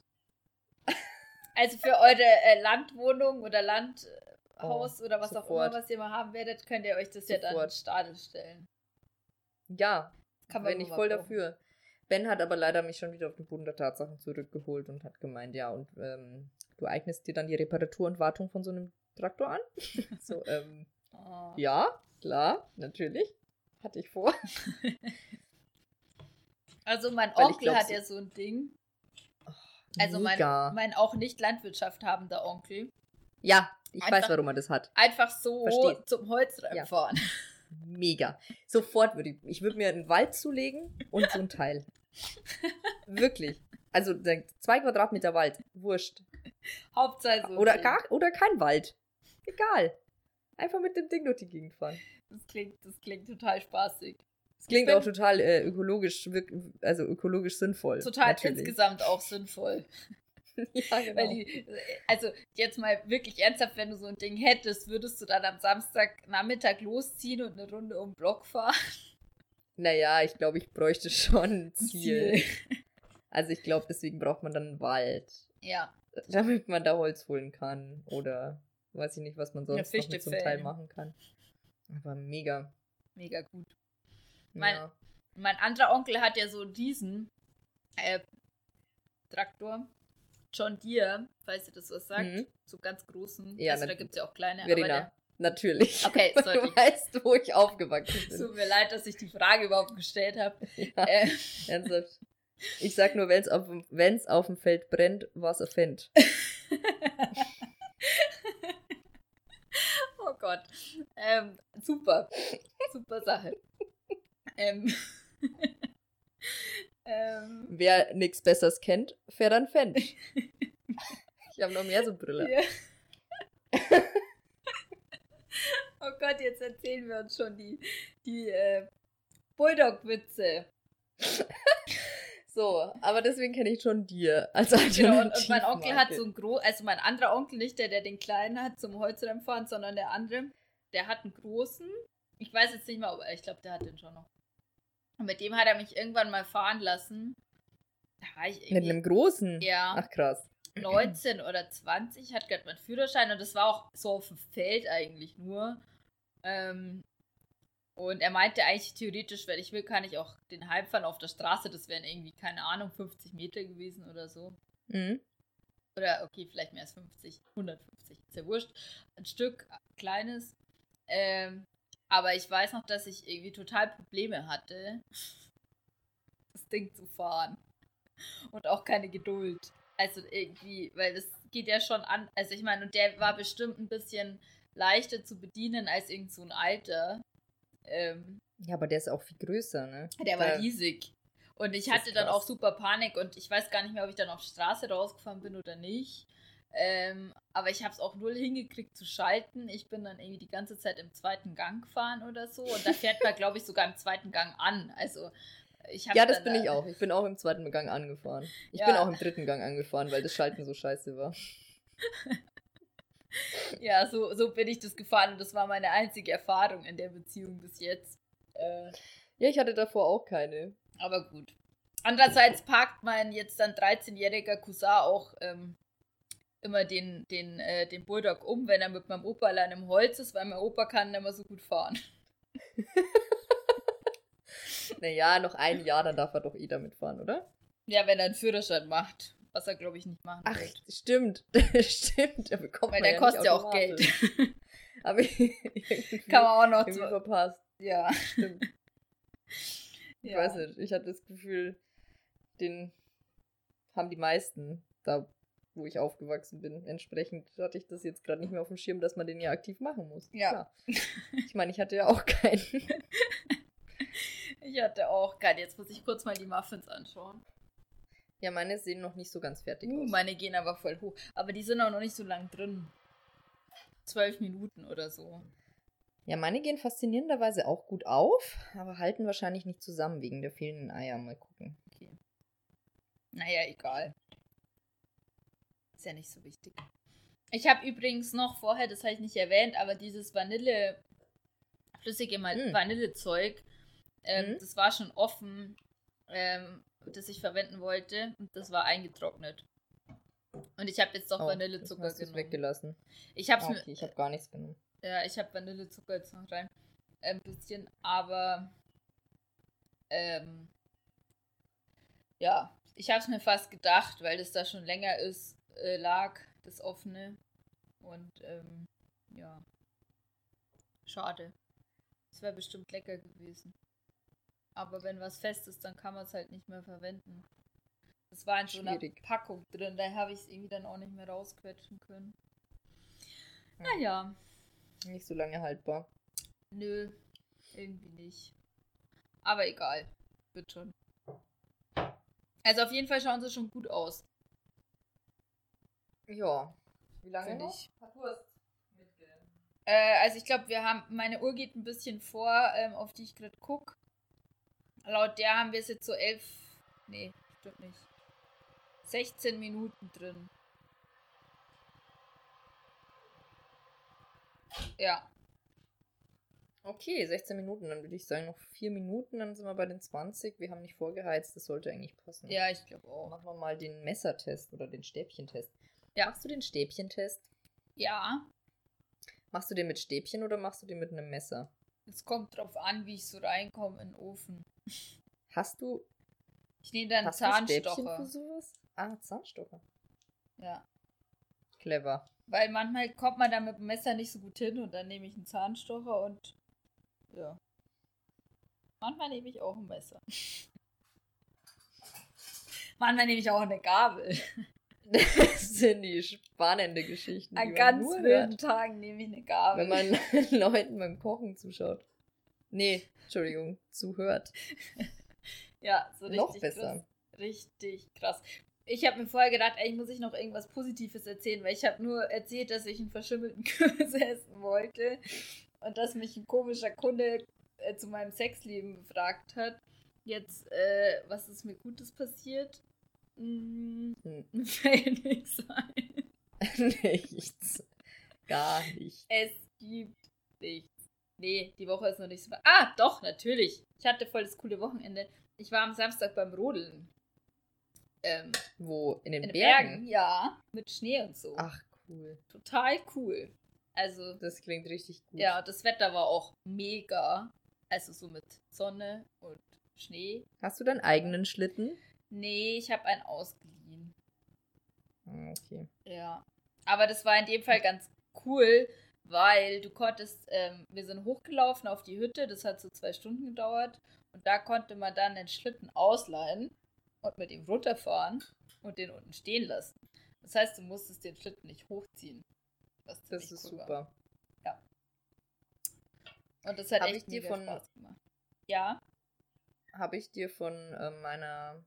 Also für eure äh, Landwohnung oder Landhaus oder was auch sofort. immer, was ihr mal haben werdet, könnt ihr euch das ja dann Sofort. Stadel stellen. Ja, Kann man bin ich voll dafür. Ben hat aber leider mich schon wieder auf den Boden der Tatsachen zurückgeholt und hat gemeint, ja, und ähm, du eignest dir dann die Reparatur und Wartung von so einem Traktor an? so, ähm, Oh. ja, klar, natürlich. Hatte ich vor. Also mein Onkel glaub, hat ja so ein Ding. Also mein, mein auch nicht Landwirtschaft habender Onkel. ja, ich weiß, Einfach- warum er das hat. Einfach so Versteht. zum Holzreim Ja. fahren. Mega. Sofort würde ich, ich würde mir einen Wald zulegen und so ein Teil. Wirklich. Also zwei Quadratmeter Wald, wurscht. Hauptsache so. Oder gar, oder kein Wald. Egal. Einfach mit dem Ding durch die Gegend fahren. Das klingt, das klingt total spaßig. Das klingt auch total äh, ökologisch, also ökologisch sinnvoll. Total natürlich. insgesamt auch sinnvoll. ja, genau. Weil die, also jetzt mal wirklich ernsthaft, wenn du so ein Ding hättest, würdest du dann am Samstagnachmittag losziehen und eine Runde um den Block fahren? naja, ich glaube, ich bräuchte schon ein Ziel. Ziel. Also ich glaube, deswegen braucht man dann einen Wald. Ja, Damit man da Holz holen kann. Oder weiß ich nicht, was man sonst noch mit fällen. Teil machen kann. Aber mega. mega gut. Mein- ja. Mein anderer Onkel hat ja so diesen äh, Traktor. John Deere, falls ihr das was sagt. Mhm. So ganz großen. Ja, also da gibt es ja auch kleine. Verena, natürlich. Okay, du sorry. weißt, wo ich aufgewachsen bin. tut mir leid, dass ich die Frage überhaupt gestellt habe. Ja, Äh, ernsthaft. Ich sag nur, wenn's auf, dem- wenn's auf dem Feld brennt, war's ein Fendt. oh Gott. Ähm, super. Super Sache. Ähm, ähm, Wer nichts Besseres kennt, fährt ein Fendt. Ich habe noch mehr so Brille. ja. oh Gott, jetzt erzählen wir uns schon die, die äh, Bulldog-Witze. So, aber deswegen kenne ich schon dir als Alternative. Genau, und, und mein Onkel hat so ein groß, also mein anderer Onkel, nicht der, der den kleinen hat zum Holzrennen fahren, sondern der andere, der hat einen großen. Ich weiß jetzt nicht mal, aber ich glaube, der hat den schon noch. Und mit dem hat er mich irgendwann mal fahren lassen. Da war ich Mit irgendwie einem großen? Ja. Ach krass. 19 oder 20, hat gerade meinen Führerschein und das war auch so auf dem Feld eigentlich nur. Ähm, und er meinte eigentlich theoretisch, wenn ich will, kann ich auch den Heimfahren auf der Straße. Das wären irgendwie, keine Ahnung, 50 Meter gewesen oder so. Mhm. Oder okay, vielleicht mehr als 50, 150, ist ja wurscht. Ein Stück, kleines. Ähm, aber ich weiß noch, dass ich irgendwie total Probleme hatte, das Ding zu fahren. Und auch keine Geduld. Also irgendwie, weil das geht ja schon an. Also ich meine, und der war bestimmt ein bisschen leichter zu bedienen als irgend so ein alter. Ähm, Ja, aber der ist auch viel größer, ne? der war riesig. Und ich hatte dann auch super Panik und ich weiß gar nicht mehr, ob ich dann auf die Straße rausgefahren bin oder nicht. Ähm, aber ich habe es auch null hingekriegt zu schalten. Ich bin dann irgendwie die ganze Zeit im zweiten Gang gefahren oder so. Und da fährt man, glaube ich, sogar im zweiten Gang an. Also ich habe Ja, das bin ich äh, auch. Ich bin auch im zweiten Gang angefahren. Ich Ja. bin auch im dritten Gang angefahren, weil das Schalten so scheiße war. Ja, so, so bin ich das gefahren und das war meine einzige Erfahrung in der Beziehung bis jetzt. Äh, Ja, ich hatte davor auch keine. aber gut. Andererseits parkt mein jetzt dann 13-jähriger Cousin auch ähm, immer den, den, äh, den Bulldog um, wenn er mit meinem Opa allein im Holz ist, weil mein Opa kann nicht mehr so gut fahren. naja, noch ein Jahr, dann darf er doch eh damit fahren, oder? Ja, wenn er einen Führerschein macht. Was er, glaube ich, nicht machen Ach, wird. stimmt. stimmt. Der bekommt Weil der ja kostet ja auch Geld. Aber Kann man auch noch so verpasst. Ja. Stimmt. Ich ja. weiß nicht. Ich hatte das Gefühl, den haben die meisten da, wo ich aufgewachsen bin. Entsprechend hatte ich das jetzt gerade nicht mehr auf dem Schirm, dass man den ja aktiv machen muss. Ja. Klar. Ich meine, ich hatte ja auch keinen. ich hatte auch keinen. Jetzt muss ich kurz mal die Muffins anschauen. Ja, meine sehen noch nicht so ganz fertig uh, aus. Meine gehen aber voll hoch. Aber die sind auch noch nicht so lang drin. Zwölf Minuten oder so. Ja, meine gehen faszinierenderweise auch gut auf, aber halten wahrscheinlich nicht zusammen wegen der fehlenden Eier. Mal gucken. Okay. Naja, egal. Ist ja nicht so wichtig. Ich habe übrigens noch vorher, das habe ich nicht erwähnt, aber dieses Vanille, flüssige mm. Vanillezeug, ähm, mm. das war schon offen, ähm, das ich verwenden wollte und das war eingetrocknet. Und ich habe jetzt doch oh, Vanillezucker hast genommen. weggelassen. Ich habe ah, okay, ich habe gar nichts genommen. Ja, ich habe Vanillezucker jetzt noch rein. Ein bisschen, aber ähm, ja, ich habe es mir fast gedacht, weil das da schon länger ist, äh, lag, das offene. Und ähm, ja, schade. Es wäre bestimmt lecker gewesen. Aber wenn was fest ist, dann kann man es halt nicht mehr verwenden. Das war in so einer Packung drin, da habe ich es irgendwie dann auch nicht mehr rausquetschen können. Ja. Naja. Nicht so lange haltbar. Nö, irgendwie nicht. Aber egal. Wird schon. Also auf jeden Fall schauen sie schon gut aus. Ja. Wie lange Find noch? ich? Äh, also ich glaube, wir haben, meine Uhr geht ein bisschen vor, ähm, auf die ich gerade gucke. Laut der haben wir es jetzt so elf, nee, stimmt nicht. 16 Minuten drin. Ja. Okay, 16 Minuten. Dann würde ich sagen, noch 4 Minuten, dann sind wir bei den 20. Wir haben nicht vorgeheizt, das sollte eigentlich passen. Ja, ich glaube auch. Machen wir mal den Messertest oder den Stäbchentest. Ja. Machst du den Stäbchentest? Ja. Machst du den mit Stäbchen oder machst du den mit einem Messer? Es kommt drauf an, wie ich so reinkomme in den Ofen. Hast du. Ich nehme dann Hast Zahnstocher. Du für sowas? Ah, Zahnstocher. Ja. Clever. Weil manchmal kommt man da mit dem Messer nicht so gut hin und dann nehme ich einen Zahnstocher und ja. Manchmal nehme ich auch ein Messer. manchmal nehme ich auch eine Gabel. Das sind die spannende Geschichten. An ganz wilden Tagen nehme ich eine Gabel. Wenn man Leuten beim Kochen zuschaut. Nee, Entschuldigung, zuhört. ja, so richtig Noch besser. Krass. Richtig krass. Ich habe mir vorher gedacht, eigentlich muss ich noch irgendwas Positives erzählen, weil ich habe nur erzählt, dass ich einen verschimmelten Kürbis essen wollte und dass mich ein komischer Kunde äh, zu meinem Sexleben gefragt hat. Jetzt, äh, was ist mir Gutes passiert? Hm, mir fällt nichts ein. nichts. Gar nichts. Es gibt nichts. Nee, die Woche ist noch nicht so. Ah, doch, natürlich. Ich hatte voll das coole Wochenende. Ich war am Samstag beim Rodeln. Ähm, Wo? In den, in den Bergen? Bergen? Ja, mit Schnee und so. Ach, cool. Total cool. Also. Das klingt richtig gut. Ja, das Wetter war auch mega. Also so mit Sonne und Schnee. Hast du deinen eigenen Schlitten? Nee, ich habe einen ausgeliehen. Ah, okay. Ja. Aber das war in dem Fall ganz cool, weil du konntest, ähm, wir sind hochgelaufen auf die Hütte, das hat so zwei Stunden gedauert. Und da konnte man dann den Schlitten ausleihen und mit ihm runterfahren und den unten stehen lassen. Das heißt, du musstest den Schlitten nicht hochziehen. das ist cool super. War. Ja. Und das hat Hab echt ich dir von, Spaß gemacht. Ja. Habe ich dir von äh, meiner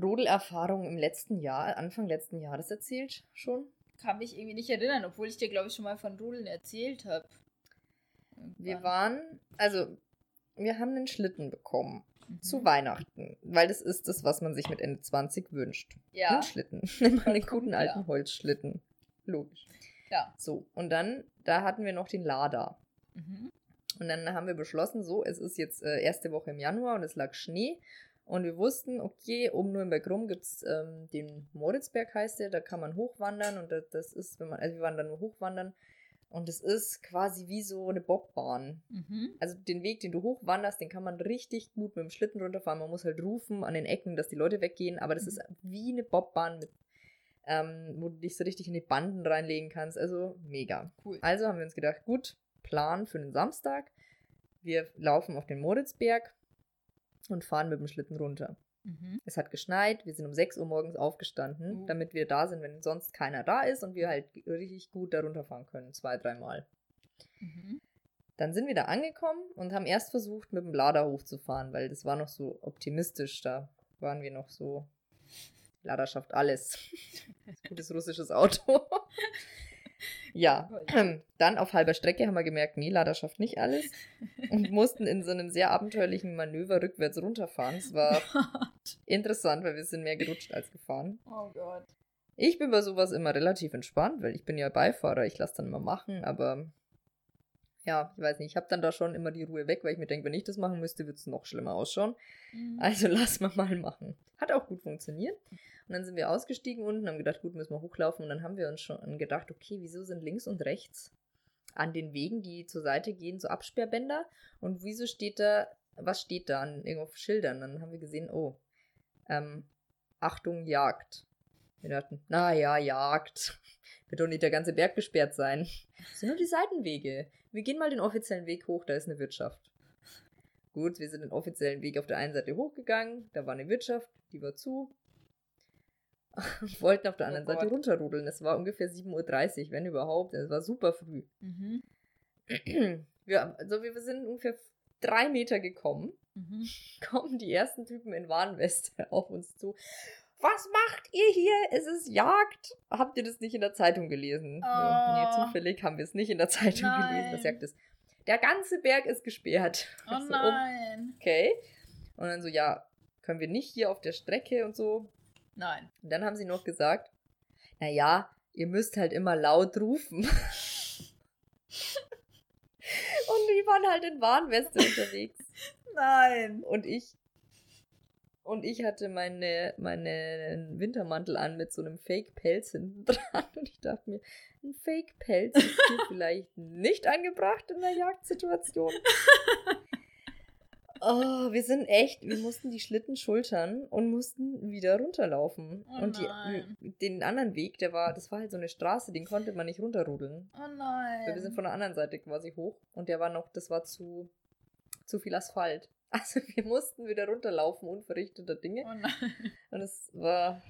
Rodelerfahrung im letzten Jahr, Anfang letzten Jahres erzählt schon? Kann mich irgendwie nicht erinnern, obwohl ich dir, glaube ich, schon mal von Rodeln erzählt habe. Wir waren, also, wir haben einen Schlitten bekommen. Mhm. Zu Weihnachten. Weil das ist das, was man sich mit Ende 20 wünscht. Ja. Einen Schlitten. Einen guten alten ja. Holzschlitten. Logisch. Ja. So, und dann, da hatten wir noch den Lader. Mhm. Und dann haben wir beschlossen, so, es ist jetzt äh, erste Woche im Januar und es lag Schnee. Und wir wussten, okay, um Nürnberg rum gibt es ähm, den Moritzberg, heißt der, da kann man hochwandern und das ist, wenn man, also wir waren da nur hochwandern und es ist quasi wie so eine Bobbahn. Mhm. Also den Weg, den du hochwanderst, den kann man richtig gut mit dem Schlitten runterfahren. Man muss halt rufen an den Ecken, dass die Leute weggehen, aber das mhm. ist wie eine Bobbahn mit ähm, wo du dich so richtig in die Banden reinlegen kannst. Also mega. Cool. Also haben wir uns gedacht, gut, Plan für den Samstag. Wir laufen auf den Moritzberg und fahren mit dem Schlitten runter. Mhm. Es hat geschneit, wir sind um 6 Uhr morgens aufgestanden, uh. damit wir da sind, wenn sonst keiner da ist und wir halt richtig gut da runterfahren können, zwei, dreimal. Mhm. Dann sind wir da angekommen und haben erst versucht, mit dem Lader hochzufahren, weil das war noch so optimistisch. Da waren wir noch so, Lader schafft alles. Gutes russisches Auto. Ja, dann auf halber Strecke haben wir gemerkt, nee, Lada schafft nicht alles und mussten in so einem sehr abenteuerlichen Manöver rückwärts runterfahren. Es war oh interessant, weil wir sind mehr gerutscht als gefahren. Oh Gott. Ich bin bei sowas immer relativ entspannt, weil ich bin ja Beifahrer, ich lasse dann mal machen, aber ja, ich weiß nicht, ich habe dann da schon immer die Ruhe weg, weil ich mir denke, wenn ich das machen müsste, würde es noch schlimmer ausschauen. Mhm. Also lass mal mal machen. Hat auch gut funktioniert. Und dann sind wir ausgestiegen unten, haben gedacht, gut, müssen wir hochlaufen. Und dann haben wir uns schon gedacht, okay, wieso sind links und rechts an den Wegen, die zur Seite gehen, so Absperrbänder? Und wieso steht da, was steht da an irgendwo auf Schildern? Dann haben wir gesehen, oh, ähm, Achtung, Jagd. Wir dachten, naja, Jagd. Wird doch nicht der ganze Berg gesperrt sein. Das sind nur die Seitenwege. Wir gehen mal den offiziellen Weg hoch, da ist eine Wirtschaft. Gut, wir sind den offiziellen Weg auf der einen Seite hochgegangen, da war eine Wirtschaft, die war zu. Und wollten auf der anderen oh Seite runterrudeln. Es war ungefähr 7.30 Uhr, wenn überhaupt. Es war super früh. Mhm. Wir, also wir sind ungefähr drei Meter gekommen. Mhm. Kommen die ersten Typen in Warnweste auf uns zu was macht ihr hier? Es ist Jagd. Habt ihr das nicht in der Zeitung gelesen? Oh. Nee, zufällig haben wir es nicht in der Zeitung nein. gelesen, dass Jagd ist. Der ganze Berg ist gesperrt. Oh so, nein. Okay. Und dann so, ja, können wir nicht hier auf der Strecke und so? Nein. Und dann haben sie noch gesagt, naja, ihr müsst halt immer laut rufen. und die waren halt in Warnweste unterwegs. Nein. Und ich und ich hatte meine, meinen Wintermantel an mit so einem Fake-Pelz hinten dran. Und ich dachte mir, ein Fake-Pelz ist hier vielleicht nicht angebracht in der Jagdsituation. Oh, wir sind echt, wir mussten die Schlitten schultern und mussten wieder runterlaufen. Oh und die, den anderen Weg, der war, das war halt so eine Straße, den konnte man nicht runterrudeln. Oh nein. wir sind von der anderen Seite quasi hoch und der war noch, das war zu, zu viel Asphalt. Also wir mussten wieder runterlaufen, unverrichteter Dinge. Oh nein. Und es war,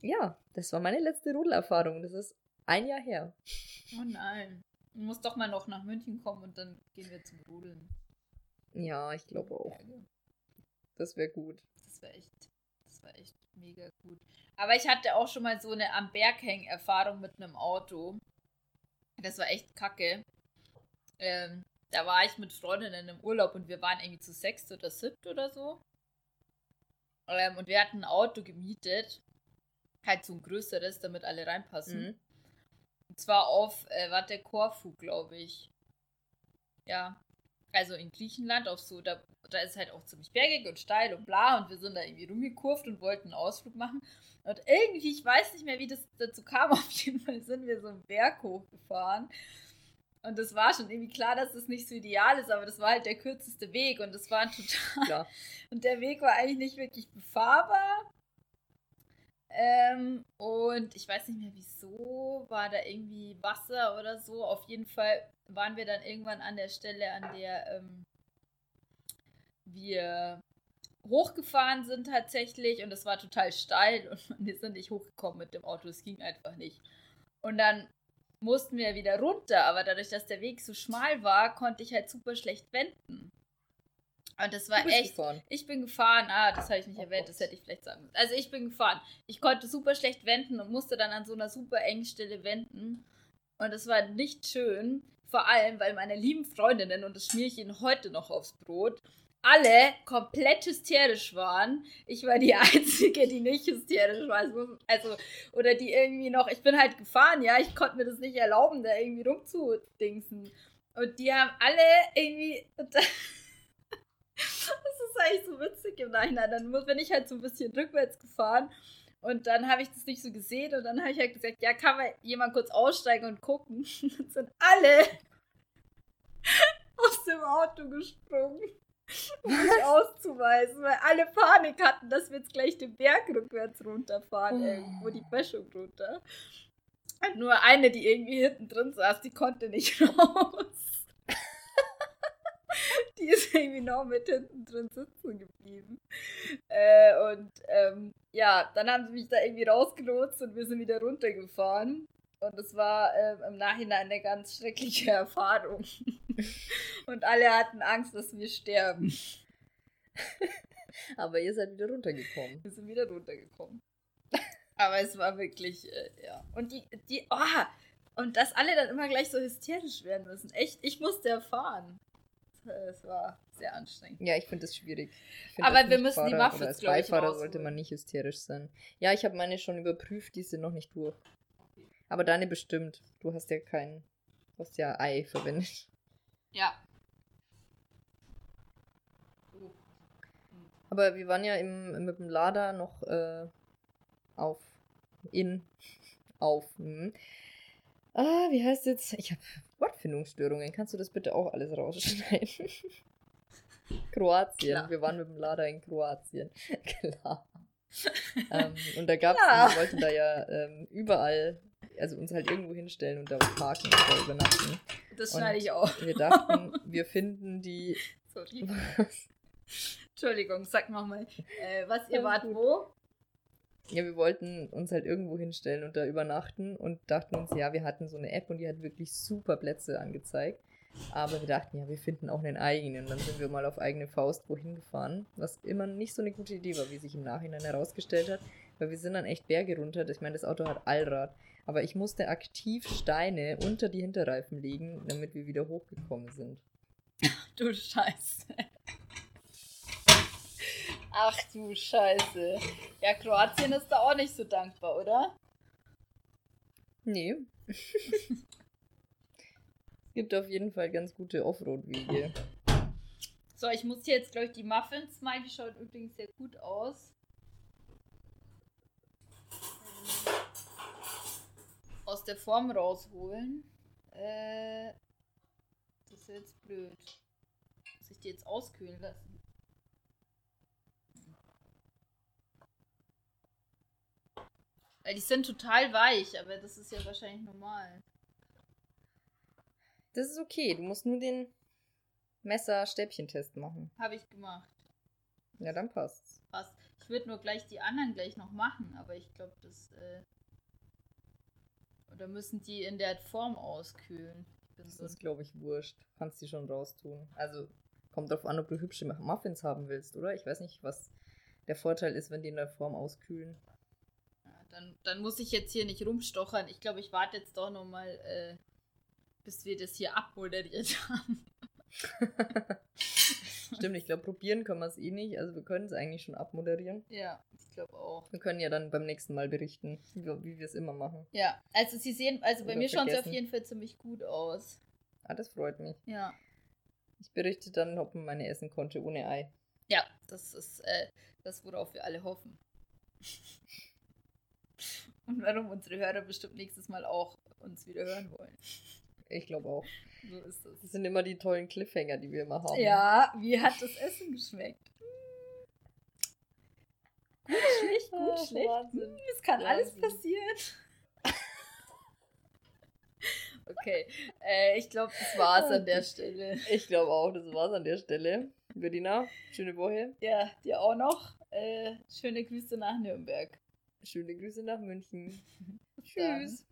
ja, das war meine letzte Rudelerfahrung. Das ist ein Jahr her. Oh nein. Du musst doch mal noch nach München kommen und dann gehen wir zum Rudeln. Ja, ich glaube auch. Das wäre gut. Das wäre echt, das war echt mega gut. Aber ich hatte auch schon mal so eine am Berg hängen Erfahrung mit einem Auto. Das war echt kacke. Ähm, da war ich mit Freundinnen im Urlaub und wir waren irgendwie zu sechst oder siebt oder so. Ähm, und wir hatten ein Auto gemietet. Halt so ein größeres, damit alle reinpassen. Mhm. Und zwar auf, äh, war der Korfu, glaube ich. Ja. Also in Griechenland, auf so, da, da ist halt auch ziemlich bergig und steil und bla. Und wir sind da irgendwie rumgekurft und wollten einen Ausflug machen. Und irgendwie, ich weiß nicht mehr, wie das dazu kam. Auf jeden Fall sind wir so einen Berg hochgefahren. Und das war schon irgendwie klar, dass das nicht so ideal ist, aber das war halt der kürzeste Weg und das war total. Ja. Und der Weg war eigentlich nicht wirklich befahrbar. Ähm, und ich weiß nicht mehr wieso, war da irgendwie Wasser oder so. Auf jeden Fall waren wir dann irgendwann an der Stelle, an der ähm, wir hochgefahren sind tatsächlich und es war total steil und wir sind nicht hochgekommen mit dem Auto, es ging einfach nicht. Und dann mussten wir wieder runter, aber dadurch, dass der Weg so schmal war, konnte ich halt super schlecht wenden. Und das war echt. Gefahren. Ich bin gefahren. Ah, das habe ich nicht oh erwähnt, das hätte ich vielleicht sagen müssen. Also ich bin gefahren. Ich konnte super schlecht wenden und musste dann an so einer super engen Stelle wenden. Und es war nicht schön. Vor allem, weil meine lieben Freundinnen, und das schmiere ich ihnen heute noch aufs Brot, alle komplett hysterisch waren. Ich war die Einzige, die nicht hysterisch war. Also, oder die irgendwie noch, ich bin halt gefahren, ja, ich konnte mir das nicht erlauben, da irgendwie rumzudingsen. Und die haben alle irgendwie. das ist eigentlich so witzig im Nachhinein. Dann bin ich halt so ein bisschen rückwärts gefahren und dann habe ich das nicht so gesehen und dann habe ich halt gesagt, ja, kann man jemand kurz aussteigen und gucken. Dann sind alle aus dem Auto gesprungen, um mich auszuweisen, weil alle Panik hatten, dass wir jetzt gleich den Berg rückwärts runterfahren, oh. irgendwo die Böschung runter. Und nur eine, die irgendwie hinten drin saß, die konnte nicht raus die ist irgendwie noch mit hinten drin sitzen geblieben. Äh, und ähm, ja, dann haben sie mich da irgendwie rausgelotst und wir sind wieder runtergefahren. Und es war äh, im Nachhinein eine ganz schreckliche Erfahrung. und alle hatten Angst, dass wir sterben. Aber ihr seid wieder runtergekommen. Wir sind wieder runtergekommen. Aber es war wirklich, äh, ja. Und die, die, oh, und dass alle dann immer gleich so hysterisch werden müssen. Echt, ich musste erfahren. Es war sehr anstrengend. Ja, ich finde das schwierig. Aber das wir müssen Fahrer, die Muffins, Als Beifahrer sollte man nicht hysterisch sein. Ja, ich habe meine schon überprüft, die sind noch nicht durch. Aber deine bestimmt. Du hast ja kein. Du hast ja Ei verwendet. Ja. Aber wir waren ja im, mit dem Lader noch äh, auf. In. Auf. Hm. Ah, wie heißt jetzt? Ich habe Wortfindungsstörungen. Kannst du das bitte auch alles rausschneiden? Kroatien. Klar. Wir waren mit dem Lader in Kroatien. Klar. ähm, und da gab es, ja. wir wollten da ja ähm, überall, also uns halt irgendwo hinstellen und da parken oder übernachten. Das schneide ich auch. Wir dachten, wir finden die. Sorry. Was? Entschuldigung, sag nochmal. Äh, was, ihr wart wo? Ja, wir wollten uns halt irgendwo hinstellen und da übernachten und dachten uns, ja, wir hatten so eine App und die hat wirklich super Plätze angezeigt. Aber wir dachten, ja, wir finden auch einen eigenen. Und dann sind wir mal auf eigene Faust wohin gefahren, was immer nicht so eine gute Idee war, wie sich im Nachhinein herausgestellt hat. Weil wir sind dann echt Berge runter. Ich meine, das Auto hat Allrad. Aber ich musste aktiv Steine unter die Hinterreifen legen, damit wir wieder hochgekommen sind. Du Scheiße. Ach du Scheiße. Ja, Kroatien ist da auch nicht so dankbar, oder? Nee. gibt auf jeden Fall ganz gute Offroad-Wege. So, ich muss hier jetzt, glaube ich, die Muffins mal. Die schaut übrigens sehr gut aus. Aus der Form rausholen. Äh, das ist jetzt blöd. Muss ich die jetzt auskühlen lassen? Weil die sind total weich, aber das ist ja wahrscheinlich normal. Das ist okay. Du musst nur den Messer-Stäbchentest machen. Habe ich gemacht. Ja, dann passt's. Passt. Ich würde nur gleich die anderen gleich noch machen, aber ich glaube, das. Äh oder müssen die in der Form auskühlen? Das so ist, glaube ich, wurscht. Kannst die schon raustun. Also kommt darauf an, ob du hübsche Muffins haben willst, oder? Ich weiß nicht, was der Vorteil ist, wenn die in der Form auskühlen dann, dann muss ich jetzt hier nicht rumstochern. Ich glaube, ich warte jetzt doch noch mal, äh, bis wir das hier abmoderiert haben. Stimmt, ich glaube, probieren können wir es eh nicht. Also wir können es eigentlich schon abmoderieren. Ja, ich glaube auch. Wir können ja dann beim nächsten Mal berichten, wie wir, wie wir es immer machen. Ja, also Sie sehen, also bei Oder mir schaut es auf jeden Fall ziemlich gut aus. Ah, das freut mich. Ja. Ich berichte dann, ob man meine essen konnte ohne Ei. Ja, das ist äh, das, worauf wir alle hoffen. Und warum unsere Hörer bestimmt nächstes Mal auch uns wieder hören wollen. Ich glaube auch. So ist es. Das sind immer die tollen Cliffhanger, die wir immer haben. Ja, wie hat das Essen geschmeckt? Gut, schlecht, gut, Ach, schlecht. Wahnsinn. Hm, es kann Wahnsinn. alles passieren. Okay, äh, ich glaube, das war's an der Stelle. Ich glaube auch, das war's an der Stelle. Berliner, schöne Woche. Ja, dir auch noch. Äh, schöne Grüße nach Nürnberg. Schöne Grüße nach München. Tschüss.